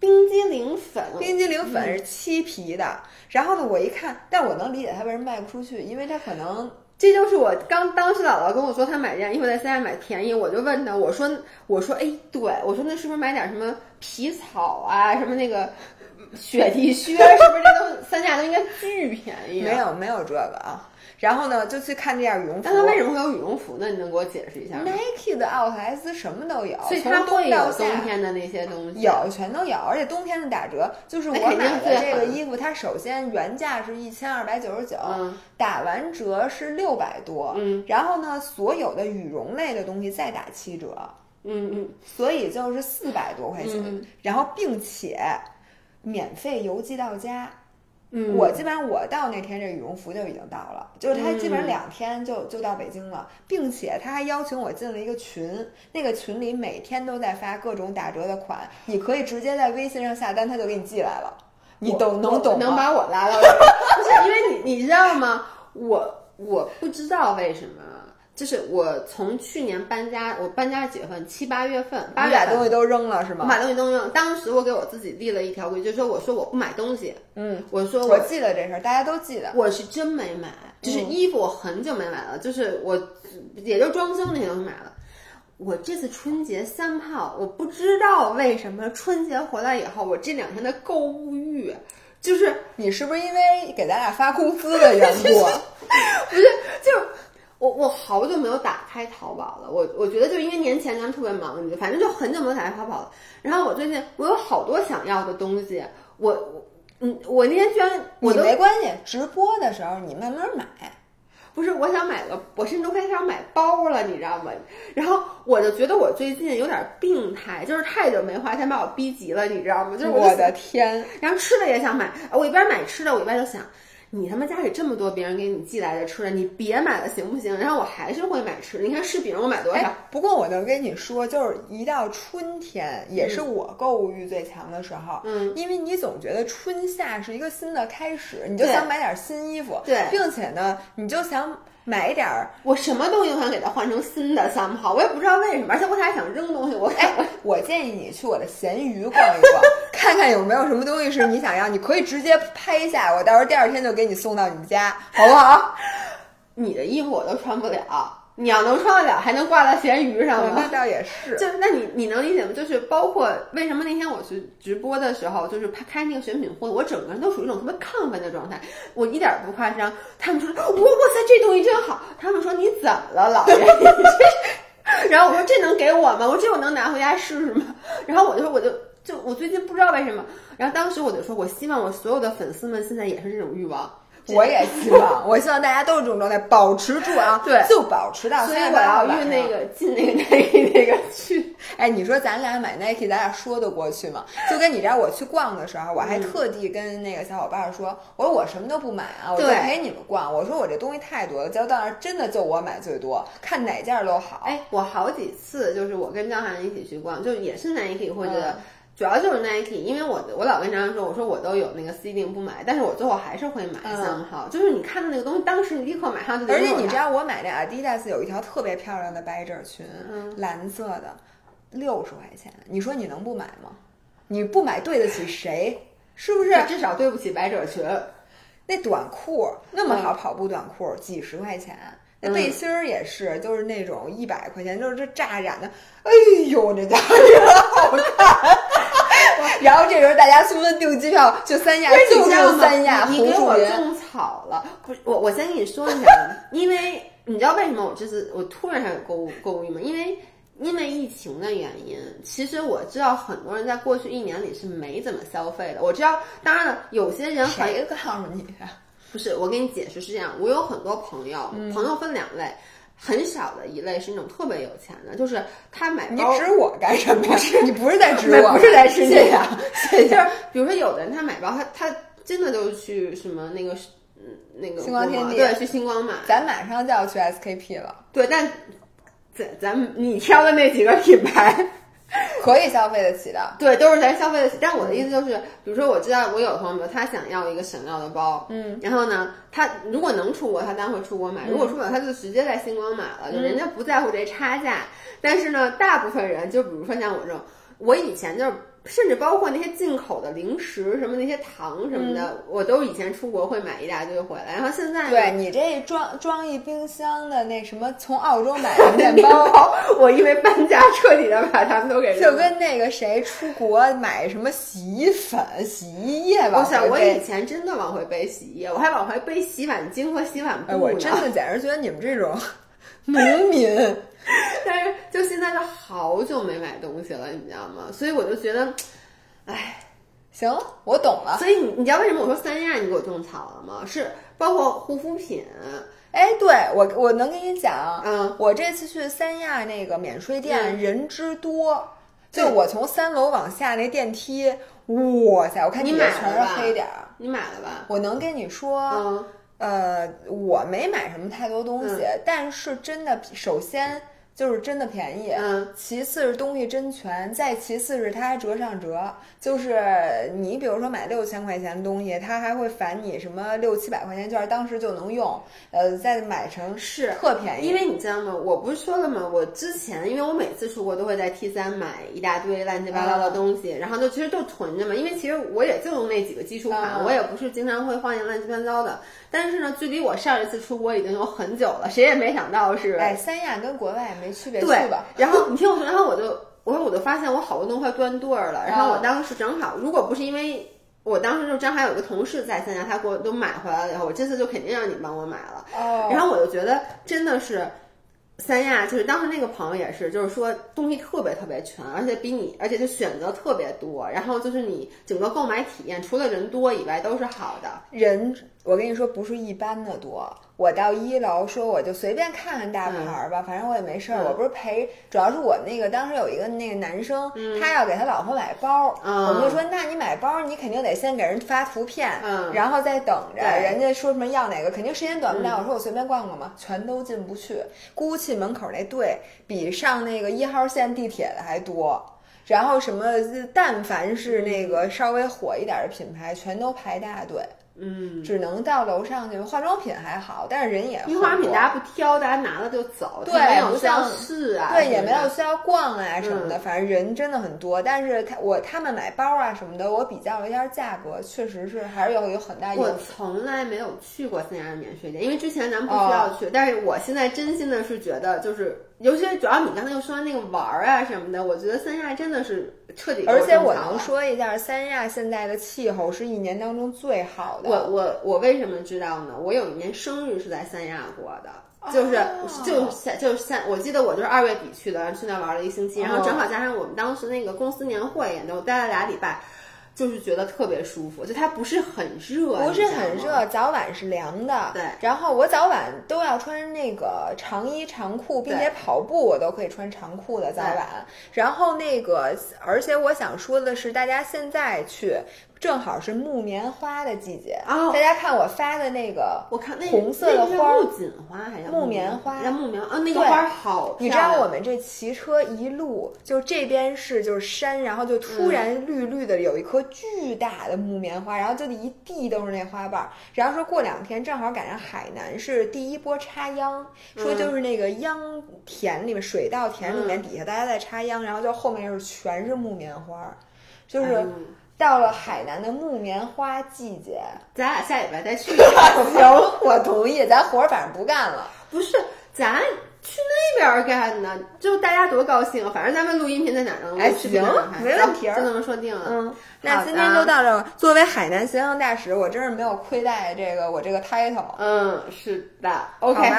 冰激凌粉，冰激凌粉是漆皮的。然后呢，我一看，但我能理解他为什么卖不出去，因为他可能这就是我刚当时姥姥跟我说，他买这件衣服在三亚买便宜，我就问他，我说我说哎，对我说那是不是买点什么皮草啊，什么那个 雪地靴，是不是这都三亚都应该巨便宜？没有没有这个啊。然后呢，就去看这件羽绒服。那它为什么会有羽绒服呢？你能给我解释一下吗？Nike 的奥特莱斯什么都有，所以它会有冬天的那些东西。有，全都有，而且冬天的打折。就是我买的这个衣服，它首先原价是一千二百九十九，打完折是六百多。嗯。然后呢，所有的羽绒类的东西再打七折。嗯嗯。所以就是四百多块钱，然后并且免费邮寄到家。嗯，我基本上我到那天这羽绒服就已经到了，就是他基本上两天就就到北京了，并且他还邀请我进了一个群，那个群里每天都在发各种打折的款，你可以直接在微信上下单，他就给你寄来了。你懂能懂能把我拉到？不是因为你你知道吗？我我不知道为什么。就是我从去年搬家，我搬家是几月份？七八月份，八月把东西都扔了是吗？把东西都扔。当时我给我自己立了一条规矩，就是说，我说我不买东西。嗯，我说我记得这事儿，大家都记得。我是真没买，就是衣服我很久没买了，就是我也就装修那些东西买了。我这次春节三号，我不知道为什么春节回来以后，我这两天的购物欲，就是你是不是因为给咱俩发工资的缘故？不是，就。我我好久没有打开淘宝了，我我觉得就因为年前咱特别忙，你就反正就很久没有打开淘宝了。然后我最近我有好多想要的东西，我我嗯，我那天居然我没关系，直播的时候你慢慢买。不是，我想买个，我甚至都开始想买包了，你知道吗？然后我就觉得我最近有点病态，就是太久没花钱把我逼急了，你知道吗？就是我的天。然后吃的也想买，我一边买吃的，我一边就想。你他妈家里这么多别人给你寄来的吃的，你别买了行不行？然后我还是会买吃的。你看柿饼我买多少？不过我能跟你说，就是一到春天，也是我购物欲最强的时候。嗯，因为你总觉得春夏是一个新的开始，你就想买点新衣服。对，并且呢，你就想。买点儿，我什么东西都想给它换成新的三号，我也不知道为什么，而且我还想扔东西。我哎，我建议你去我的闲鱼逛一逛，看看有没有什么东西是你想要，你可以直接拍一下，我到时候第二天就给你送到你们家，好不好？你的衣服我都穿不了。你要能穿得了，还能挂到闲鱼上吗？那倒也是。就那你你能理解吗？就是包括为什么那天我去直播的时候，就是拍开那个选品会，我整个人都属于一种特别亢奋的状态，我一点不夸张。他们说哇哇塞，这东西真好。他们说你怎么了，老爷？然后我说这能给我吗？我说这我能拿回家试试吗？然后我就说我就就我最近不知道为什么，然后当时我就说我希望我所有的粉丝们现在也是这种欲望。我也希望，我希望大家都是这种状态，保持住啊，对，就保持到。所以我要运那个进那个 Nike 那个去。哎，你说咱俩买 Nike，咱俩说得过去吗？就跟你这样，我去逛的时候，我还特地跟那个小伙伴说，我说我什么都不买啊，我就陪你们逛。我说我这东西太多了，结果到那儿真的就我买最多，看哪件都好。哎，我好几次就是我跟张涵一起去逛，就也是 Nike 或者。主要就是 Nike，因为我我老跟张张说，我说我都有那个 C 定不买，但是我最后还是会买三号。就是你看到那个东西，当时你立刻马上就。而且你知道我买这 Adidas 有一条特别漂亮的百褶裙，蓝色的，六十块钱，你说你能不买吗？你不买对得起谁？是不是？至少对不起百褶裙。那短裤那么好，跑步短裤几十块钱。那背心儿也是，就是那种一百块钱，就是这炸染的，哎呦，这家伙好看。然后这时候大家纷纷订机票，去三亚，就就三亚。你给我种草了，不是我，我先跟你说一下，因为你知道为什么我这次我突然开始购物购物欲吗？因为因为疫情的原因，其实我知道很多人在过去一年里是没怎么消费的。我知道，当然了，有些人谁告诉你？不是，我给你解释是这样，我有很多朋友，朋友分两类，很小的一类是那种特别有钱的，就是他买包。你指我干什么？不是你不是在指我，不是在指你呀？就是比如说，有的人他买包，他他真的就去什么那个嗯那个星光天地，对，去星光买。咱马上就要去 SKP 了，对，但咱咱你挑的那几个品牌。可以消费得起的，对，都是咱消费得起。但我的意思就是，比如说，我知道我有朋友，他想要一个闪耀的包，嗯，然后呢，他如果能出国，他当然会出国买；如果出不了，他就直接在星光买了，就人家不在乎这差价。但是呢，大部分人，就比如说像我这种，我以前就是。甚至包括那些进口的零食，什么那些糖什么的，我都以前出国会买一大堆回来。然后现在，对你这装装一冰箱的那什么，从澳洲买的面包，我因为搬家彻底的把它们都给就跟那个谁出国买什么洗衣粉、洗衣液吧。我想我以前真的往回背洗衣液，我还往回背洗碗巾和洗碗布呢。我真的简直觉得你们这种 农民。但是就现在就好久没买东西了，你知道吗？所以我就觉得，哎，行，我懂了。所以你你知道为什么我说三亚你给我种草了吗？是包括护肤品。哎，对我我能跟你讲，嗯，我这次去三亚那个免税店人之多，就我从三楼往下那电梯，哇塞，我看你买全是黑点儿，你买了吧？我能跟你说，呃，我没买什么太多东西，但是真的，首先。就是真的便宜，嗯，其次是东西真全，再其次是它还折上折，就是你比如说买六千块钱的东西，它还会返你什么六七百块钱券，当时就能用，呃，再买成是特便宜。因为你知道吗？我不是说了吗？我之前因为我每次出国都会在 T 三买一大堆乱七八糟的东西，然后就其实就囤着嘛，因为其实我也就用那几个基础款，我也不是经常会换乱七八糟的。但是呢，距离我上一次出国已经有很久了，谁也没想到是哎，三亚跟国外没区别，对吧？然后你听我说，然后我就我说我就发现我好多东西快断对儿了。然后我当时正好，如果不是因为我当时就正好有个同事在三亚，他给我都买回来了以后，我这次就肯定让你帮我买了。哦，然后我就觉得真的是。三亚就是当时那个朋友也是，就是说东西特别特别全，而且比你，而且就选择特别多，然后就是你整个购买体验，除了人多以外都是好的。人，我跟你说不是一般的多。我到一楼说我就随便看看大牌儿吧，反正我也没事儿。我不是陪，主要是我那个当时有一个那个男生，他要给他老婆买包，我们就说那你买包你肯定得先给人发图片，然后再等着人家说什么要哪个，肯定时间短不了。我说我随便逛逛嘛，全都进不去。GUCCI 门口那队比上那个一号线地铁的还多，然后什么但凡是那个稍微火一点的品牌，全都排大队。嗯，只能到楼上去。化妆品还好，但是人也化妆品大家不挑，大家拿了就走，对，不像试啊，对，也没有需要逛啊什么的。反正人真的很多，但是他我他们买包啊什么的，我比较了一下价格，确实是还是有有很大。我从来没有去过三亚免税店，因为之前咱们不需要去，但是我现在真心的是觉得，就是尤其主要你刚才又说那个玩儿啊什么的，我觉得三亚真的是彻底。而且我能说一下，三亚现在的气候是一年当中最好的。我我我为什么知道呢？我有一年生日是在三亚过的，就是就三就是三，我记得我就是二月底去的，去那玩了一星期，然后正好加上我们当时那个公司年会，也都待了俩礼拜。就是觉得特别舒服，就它不是很热，不是很热，早晚是凉的。对，然后我早晚都要穿那个长衣长裤，并且跑步我都可以穿长裤的早晚。然后那个，而且我想说的是，大家现在去。正好是木棉花的季节啊！大家看我发的那个，我看那红色的花，木槿花还叫木棉花？叫木棉啊，那个花好你知道我们这骑车一路，就这边是就是山，然后就突然绿绿的有一棵巨大的木棉花，然后就一地都是那花瓣。然后说过两天正好赶上海南是第一波插秧，说就是那个秧田里面水稻田里面底下大家在插秧，然后就后面是全是木棉花，就是。到了海南的木棉花季节，咱俩下礼拜再去。行，我同意。咱活儿反正不干了。不是，咱去那边干呢，就大家多高兴。反正咱们录音频在哪儿呢哎，行，没问题，就能说定了。嗯，那今天就到这。作为海南形象大使，我真是没有亏待这个我这个 title。嗯，是的。OK。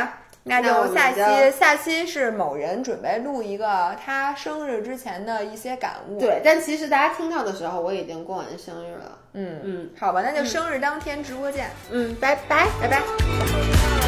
那就下期，下期是某人准备录一个他生日之前的一些感悟。对，但其实大家听到的时候，我已经过完生日了。嗯嗯，好吧，那就生日当天直播见。嗯，拜拜，拜拜。